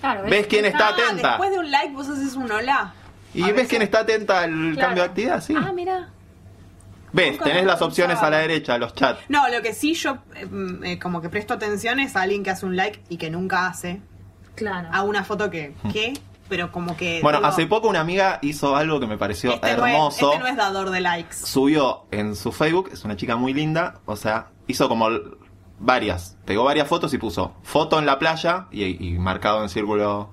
Claro, ¿Ves quién está Ah, atenta? después de un like vos haces un hola. Y A ves veces- quién está atenta al Claro. cambio de actividad, sí. Ah, mira. Ves, tenés las opciones a la derecha, los chats. No, lo que sí yo eh, mm, eh, como que presto atención es a alguien que hace un like y que nunca hace. Claro. A una foto que, ¿qué? Pero como que... Bueno, digo, hace poco una amiga hizo algo que me pareció este no es- hermoso. este no es dador de likes. subió en su Facebook, es una chica muy linda, o sea, hizo como varias, pegó varias fotos y puso foto en la playa y, y marcado en círculo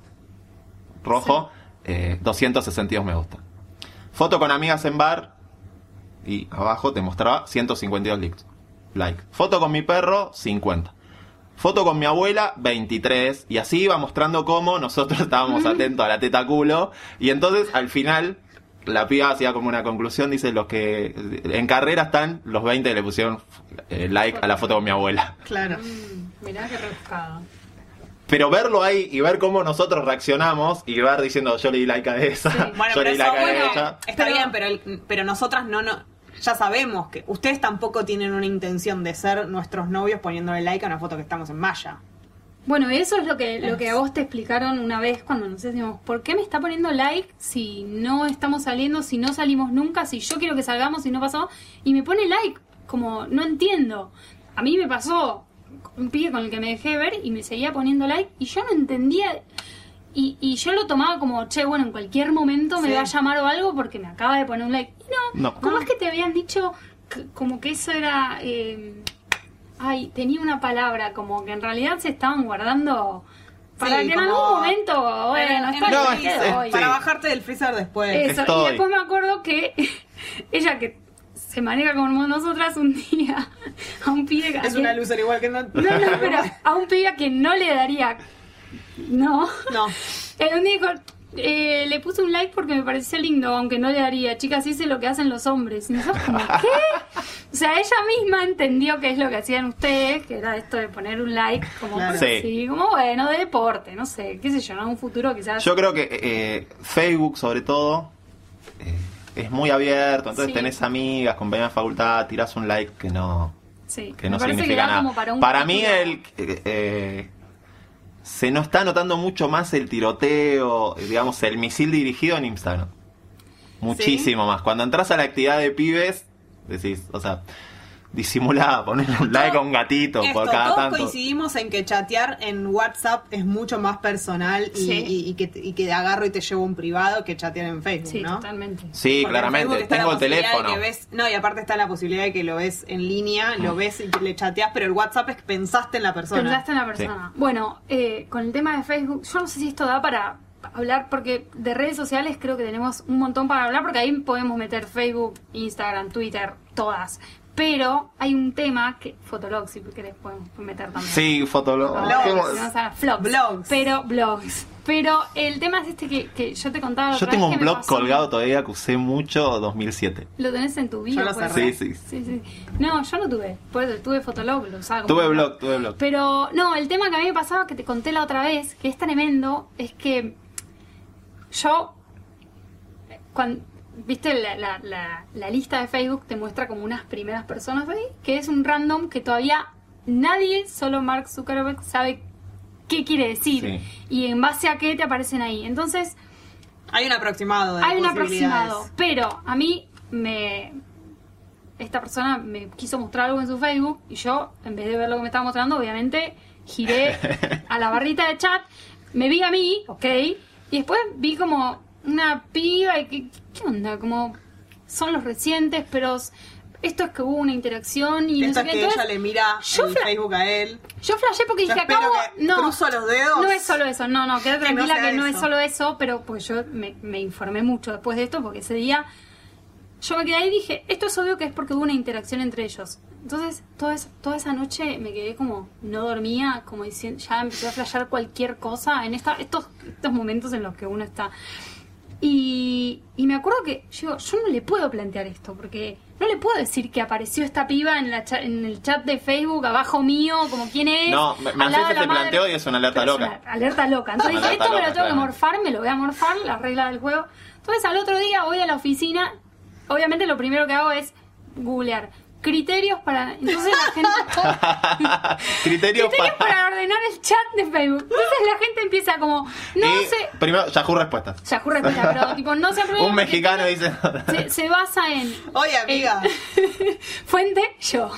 rojo, eh, 262 me gusta. Foto con amigas en bar y abajo te mostraba 152 likes. Like. Foto con mi perro, 50. Foto con mi abuela, 23. Y así iba mostrando cómo nosotros estábamos atentos a la teta culo. Y entonces, al final, la piba hacía como una conclusión. Dice, los que en carrera están, los 20 que le pusieron eh, like a la foto con mi abuela. Claro. Mm, mirá qué rebuscado. Pero verlo ahí y ver cómo nosotros reaccionamos y ver diciendo, yo le di like a esa, Sí. Bueno, yo pero le di eso, like a bueno, ella. está Pero- bien, pero, el- pero nosotras no, no, ya sabemos que ustedes tampoco tienen una intención de ser nuestros novios poniéndole like a una foto que estamos en malla. Bueno, eso es lo que, lo que a vos te explicaron una vez cuando nos decimos, ¿por qué me está poniendo like si no estamos saliendo, si no salimos nunca, si yo quiero que salgamos y no pasó? Y me pone like, como no entiendo. A mí me pasó un pibe con el que me dejé ver y me seguía poniendo like y yo no entendía. Y, y yo lo tomaba como, che, bueno, en cualquier momento me va a llamar o algo porque me acaba de poner un like. Y no, No. ¿cómo es que te habían dicho que- como que eso era... eh, Ay, tenía una palabra, como que en realidad se estaban guardando para Sí, que en algún momento, bueno, En- está en- No, bien, es- es- hoy. Para Sí. bajarte del freezer después. Eso, Estoy. y después me acuerdo que ella que se maneja como nosotras un día a un pibe que... Es una loser igual que no. No, no, pero a un pibe que no le daría... No. No. Eh, un día dijo, eh, le puse un like porque me pareció lindo, aunque no le daría. Chicas, hice lo que hacen los hombres. Y nosotros como, ¿qué? O sea, ella misma entendió qué es lo que hacían ustedes, que era esto de poner un like, como, Claro. Sí. sí, como bueno, de deporte, no sé, qué sé yo, en un futuro quizás... Yo creo que eh, Facebook, sobre todo, eh, es muy abierto. Entonces Sí. tenés amigas, compañeras de facultad, tirás un like que no, sí, que no significa da nada. como para un Para mí, el, eh, eh, se nos está notando mucho más el tiroteo, digamos, el misil dirigido en Instagram. Muchísimo más. Cuando entras a la actividad de pibes, decís, o sea, disimulada, ponerle un like a un gatito Esto, por cada todos tanto. coincidimos en que chatear en WhatsApp es mucho más personal y, Sí. y- y que, y que agarro y te llevo un privado que chatear en Facebook, Sí, ¿no? totalmente. Sí, Porque claramente. Tengo el teléfono. que ves- no, y aparte está la posibilidad de que lo ves en línea, lo ves y le chateas, pero el WhatsApp es que pensaste en la persona. Pensaste en la persona. Bueno, eh, con el tema de Facebook, yo no sé si esto da para hablar, porque de redes sociales creo que tenemos un montón para hablar, porque ahí podemos meter Facebook, Instagram, Twitter, todas. Pero hay un tema que, Fotolog, si querés, podemos meter también. Sí, fotolog. Blogs. Vlogs. Blogs. Pero blogs. Pero el tema es este que, que yo te contaba. Yo tengo un blog pasó. colgado todavía que usé mucho 2007. Lo tenés en tu vida. Yo lo Sí, sí. Sí, sí. No, yo no tuve. Por eso tuve Fotolog, lo usaba como Tuve un blog, tuve blog. Pero no, el tema que a mí me pasaba, que te conté la otra vez, que es tremendo, es que yo, cuando, viste la, la- la- la lista de Facebook, te muestra como unas primeras personas ahí, que es un random que todavía nadie, solo Mark Zuckerberg, sabe qué quiere decir Sí. y en base a qué te aparecen ahí. Entonces, Hay un aproximado de hay un aproximado, pero a mí me esta persona me quiso mostrar algo en su Facebook y yo, en vez de ver lo que me estaba mostrando, obviamente giré a la barrita de chat, me vi a mí, ok, y después vi como una piba y que, ¿qué onda? Como son los recientes, pero esto es que hubo una interacción y no Esto sé es qué. que Entonces, ella le mira fra- Facebook a él. yo flashé porque Yo dije, acabo. que No, cruzo los dedos. No es solo eso, no, no, Que no tranquila que no es solo eso, pero pues yo me, me informé mucho después de esto porque ese día yo me quedé ahí y dije, esto es obvio que es porque hubo una interacción entre ellos. Entonces, toda esa, toda esa noche me quedé como, no dormía, como diciendo, ya empecé a flashear cualquier cosa en esta, estos, estos momentos en los que uno está. Y, y me acuerdo que yo, yo no le puedo plantear esto, porque no le puedo decir que apareció esta piba en, la cha- en el chat de Facebook abajo mío, como quién es. No, me- me haces este planteo y es una alerta Pero es loca. una alerta loca. Entonces dije, esto me loca, lo tengo que morfar, me lo voy a morfar, la regla del juego. Entonces al otro día voy a la oficina, obviamente lo primero que hago es googlear criterios para... Entonces la gente... Criterios criterios para... para ordenar el chat de Facebook. Entonces la gente empieza como, no y sé... primero, Yahoo Respuestas. Yahoo respuesta, pero tipo, no se aprueba Un mexicano dice... Se, se basa en... Oye, amiga. Fuente, yo.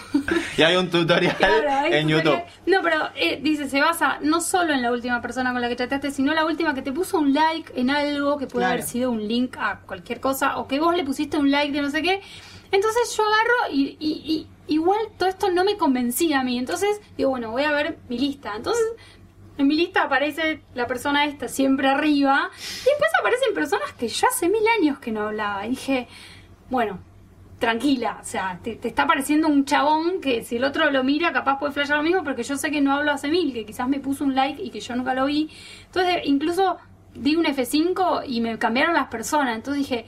y hay un tutorial Claro, hay en tutorial. YouTube. No, pero eh, dice, se basa no solo en la última persona con la que chateaste, sino la última que te puso un like en algo que puede Claro. haber sido un link a cualquier cosa, o que vos le pusiste un like de no sé qué. Entonces yo agarro y, y- igual todo esto no me convencía a mí. Entonces digo, bueno, voy a ver mi lista. Entonces en mi lista aparece la persona esta siempre arriba. Y después aparecen personas que yo hace mil años que no hablaba. Y dije, bueno, tranquila, o sea, te, está apareciendo un chabón que si el otro lo mira, capaz puede flashear lo mismo, porque yo sé que no hablo hace mil, que quizás me puso un like y que yo nunca lo vi. Entonces, incluso di un F5 y me cambiaron las personas. Entonces dije,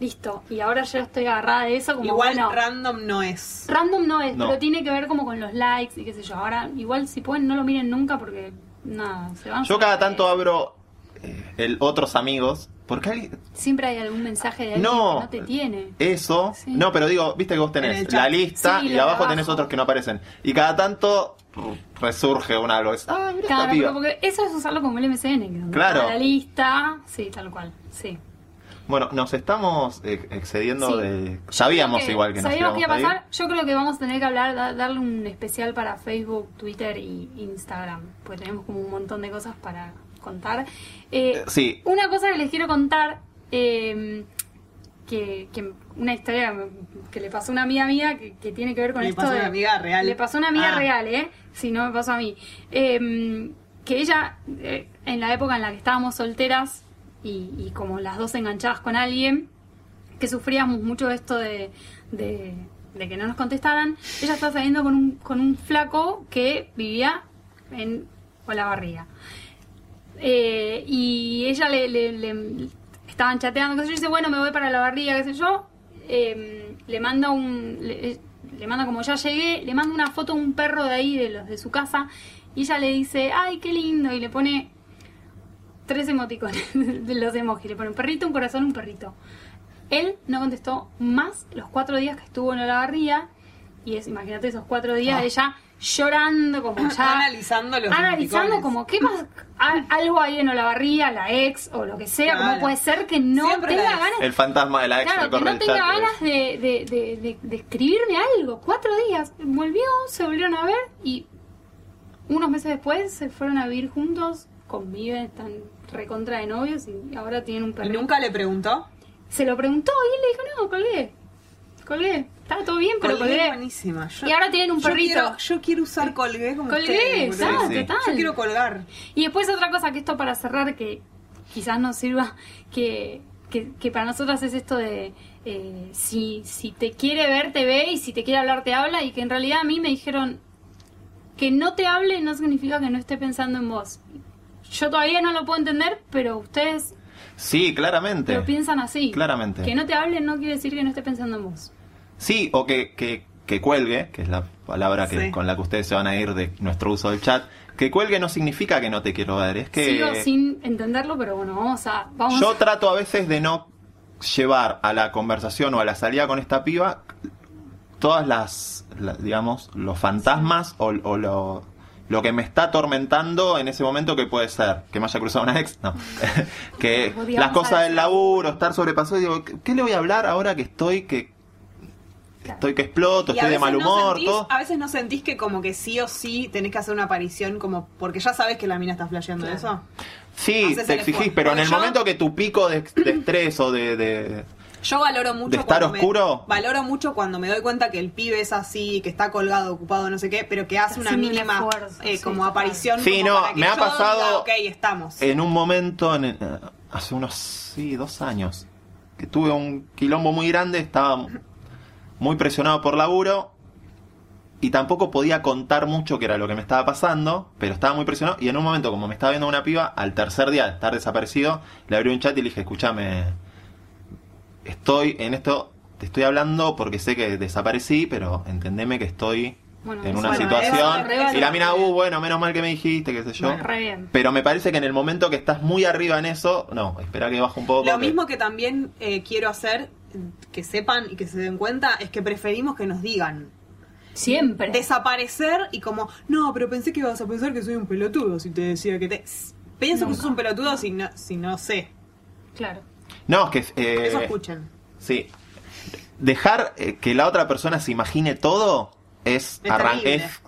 listo, y ahora yo estoy agarrada de eso como Igual bueno, random no es. Random no es, No. pero tiene que ver como con los likes y qué sé yo. Ahora, igual si pueden, no lo miren nunca porque, nada, se van. Yo cada tanto abro eh, el otros amigos, porque alguien... Siempre hay algún mensaje de alguien No. que no te tiene. Eso, Sí. no, pero digo, viste que vos tenés la lista Sí, y abajo abajo. tenés otros que no aparecen. Y cada tanto resurge un algo. Es, ah, mira esta Claro, piba. pero porque eso es usarlo como el MCN, que Claro. la lista, sí, tal cual, sí. Bueno, nos estamos eh, excediendo Sí. de... Sabíamos que- igual que nos sabíamos que iba a pasar. Yo creo que vamos a tener que hablar, da- darle un especial para Facebook, Twitter y Instagram, porque tenemos como un montón de cosas para contar. Eh, Eh, sí. Una cosa que les quiero contar, eh, que, que una historia que le pasó a una amiga mía que, que tiene que ver con Le esto pasó a de- una amiga real. Le pasó a una amiga Ah. real, ¿eh? Si no me pasó a mí. Eh, que ella, eh, en la época en la que estábamos solteras y, como las dos enganchadas con alguien, que sufríamos mucho esto de, de, que no nos contestaran, ella estaba saliendo con un, con un flaco que vivía en Olavarría. Eh, y ella le, estaban chateando, qué yo, y dice, bueno, me voy para la barriga, qué sé yo. Eh, le manda un, le, le manda como ya llegué, le manda una foto de un perro de ahí, de los de su casa, y ella le dice, ay, qué lindo, y le pone tres emoticones de los emojis, le pone un perrito, un corazón, un perrito. Él no contestó más los cuatro días que estuvo en la y es, imagínate esos cuatro días, Ah. ella llorando como ya Analizando los analizando emoticones. como qué más algo ahí en Olavarría, la ex o lo que sea, Claro. como puede ser que no Siempre tenga ganas El fantasma de la ex Claro, que no tenga ganas de, de, de, de- de escribirme algo. Cuatro días. Volvió, se volvieron a ver y unos meses después se fueron a vivir juntos, conviven, están recontra de novios y ahora tienen un ¿Y perrito. nunca le preguntó? Se lo preguntó y él le dijo, no, colgué. Colgué. Estaba todo bien, pero Colgué colgué. buenísima. Yo- Y ahora tienen un yo perrito. quiero- Yo quiero, usar colgué como Colgué, exacto, Sí. Yo quiero colgar. Y después otra cosa que esto para cerrar, que quizás nos sirva, que, que, que para nosotras es esto de eh, si, si te quiere ver, te ve, y si te quiere hablar, te habla, y que en realidad a mí me dijeron que no te hable no significa que no esté pensando en vos. Yo todavía no lo puedo entender, pero ustedes Sí, claramente. lo piensan así. Claramente. Que no te hable no quiere decir que no esté pensando en vos. Sí, o que, que, que cuelgue, que es la palabra que, Sí. con la que ustedes se van a ir de nuestro uso del chat. Que cuelgue no significa que no te quiero ver, es que Sigo sin entenderlo, pero bueno, vamos a... Vamos yo trato a veces de no llevar a la conversación o a la salida con esta piba todas las, la- digamos, los fantasmas o, o lo, lo que me está atormentando en ese momento que puede ser que me haya cruzado una ex, no, que las cosas del laburo, estar sobrepasado, digo, ¿qué, le voy a hablar ahora que estoy que estoy que exploto, Y estoy de mal no humor, sentís- todo? A veces no sentís que como que sí o sí tenés que hacer una aparición como porque ya sabes que la mina está flasheando Claro. eso. Sí, haces te exigís, pero en el Yo- momento que tu pico de, de estrés o de, de- Yo valoro mucho ¿De estar cuando me- oscuro? valoro mucho cuando me doy cuenta que el pibe es así, que está colgado, ocupado, no sé qué, pero que hace una mínima esfuerzo, eh, sí, como aparición. Sí, como no, para que me ha pasado- diga, ok, estamos. en un momento, en, hace unos, sí, dos años, que tuve un quilombo muy grande, estaba muy presionado por laburo y tampoco podía contar mucho que era lo que me estaba pasando, pero estaba muy presionado y en un momento, como me estaba viendo una piba, al tercer día de estar desaparecido, le abrí un chat y le dije, escúchame, estoy en esto, te estoy hablando porque sé que desaparecí, pero entendeme que estoy Bueno, en una bueno, situación. eso y la mina, uh, bueno, menos mal que me dijiste, qué sé yo. Bueno, re bien. Pero me parece que en el momento que estás muy arriba en eso, no, espera que baje un poco. Lo porque- mismo que también eh, quiero hacer, que sepan y que se den cuenta, es que preferimos que nos digan. Siempre. Desaparecer y como, no, pero pensé que ibas a pensar que soy un pelotudo si te decía que te... Pienso que sos un pelotudo si no, si no sé. Claro. No, es que. eh, Eso escuchen. Sí. Dejar eh, que la otra persona se imagine todo es, Es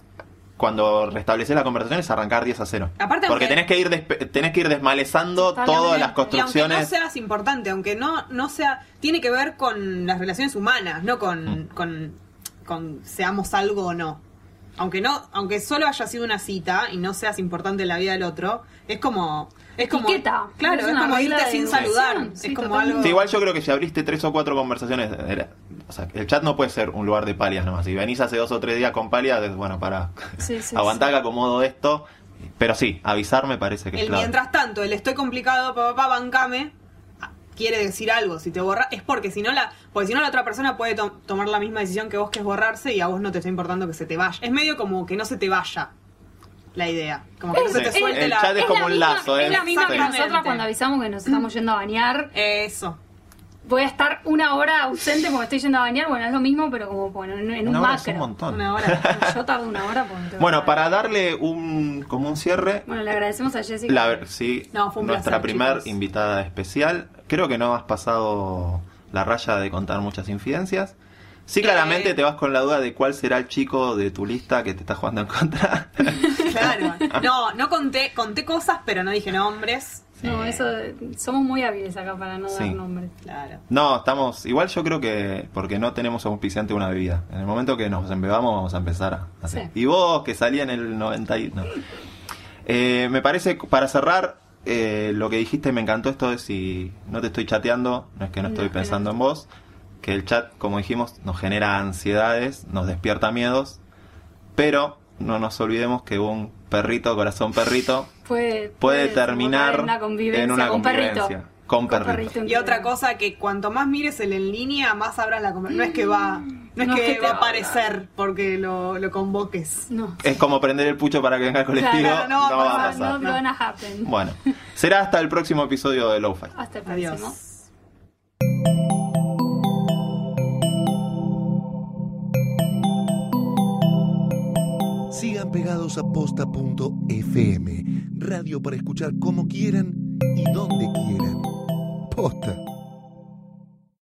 cuando restableces la conversación es arrancar 10 a 0. Aparte, Porque aunque- tenés que ir despe- tenés que ir desmalezando todas las Y aunque no construcciones. seas importante, aunque no, no sea, tiene que ver con las relaciones humanas, no con, Mm. con, con seamos algo o no. Aunque no, aunque solo haya sido una cita y no seas importante en la vida del otro, es como, es como, Etiqueta. claro, Es es, como irte sin saludar, Sí, es como totalmente. algo. Sí, igual yo creo que si abriste tres o cuatro conversaciones, era- o sea, el chat no puede ser un lugar de palias nomás. Si venís hace dos o tres días con palias, es bueno, para Sí, sí, aguantar sí. que acomodo esto. Pero sí, avisar me parece que es El clave. mientras tanto, el estoy complicado, papá, bancame, quiere decir algo. Si te borra, es porque si no la, porque si no la otra persona puede to- tomar la misma decisión que vos que es borrarse y a vos no te está importando que se te vaya. Es medio como que no se te vaya la idea, como que no se te suelte El la. chat es como la un misma- lazo, Es es- la misma que sí. nosotras cuando avisamos que nos estamos yendo a bañar. Eso. Voy a estar una hora ausente porque estoy yendo a bañar. Bueno, es lo mismo, pero como bueno, en, en un Una hora es macro. un montón. Una hora. Yo tardo una hora Bueno, para darle un como un cierre, Bueno, le agradecemos a Jessica. la, sí, No, fue un nuestra placer, primer chicos. invitada especial. Creo que no has pasado la raya de contar muchas infidencias. Sí, claramente Eh. te vas con la duda de cuál será el chico de tu lista que te está jugando en contra. Claro. No, no conté, conté cosas, pero no dije nombres. No, eso. Somos muy hábiles acá para no Sí. dar nombres. Claro. No, estamos. Igual yo creo que. Porque no tenemos auspiciante una bebida. En el momento que nos embebamos, vamos a empezar a hacer. Sí. Y vos, que salí en el 90. y- no. Eh, me parece, para cerrar, eh, lo que dijiste me encantó esto de si no te estoy chateando, no es que no estoy No, pensando en vos, que el chat, como dijimos, nos genera ansiedades, nos despierta miedos, pero no nos olvidemos que un perrito, corazón perrito, Puede, puede terminar en una convivencia en una con convivencia perrito. Con Con perrito. perrito. Y otra cosa que cuanto más mires el en línea, más abras la conversación. No es que va, no es No es que va a aparecer porque lo, lo convoques. No. Es como prender el pucho para que venga el colectivo, Claro, no, no va va a a pasar. No gonna happen. Bueno, será hasta el próximo episodio de Lo-Fi. Hasta el próximo. Adiós. Sigan pegados a posta.fm, radio para escuchar como quieran y donde quieran. Outra.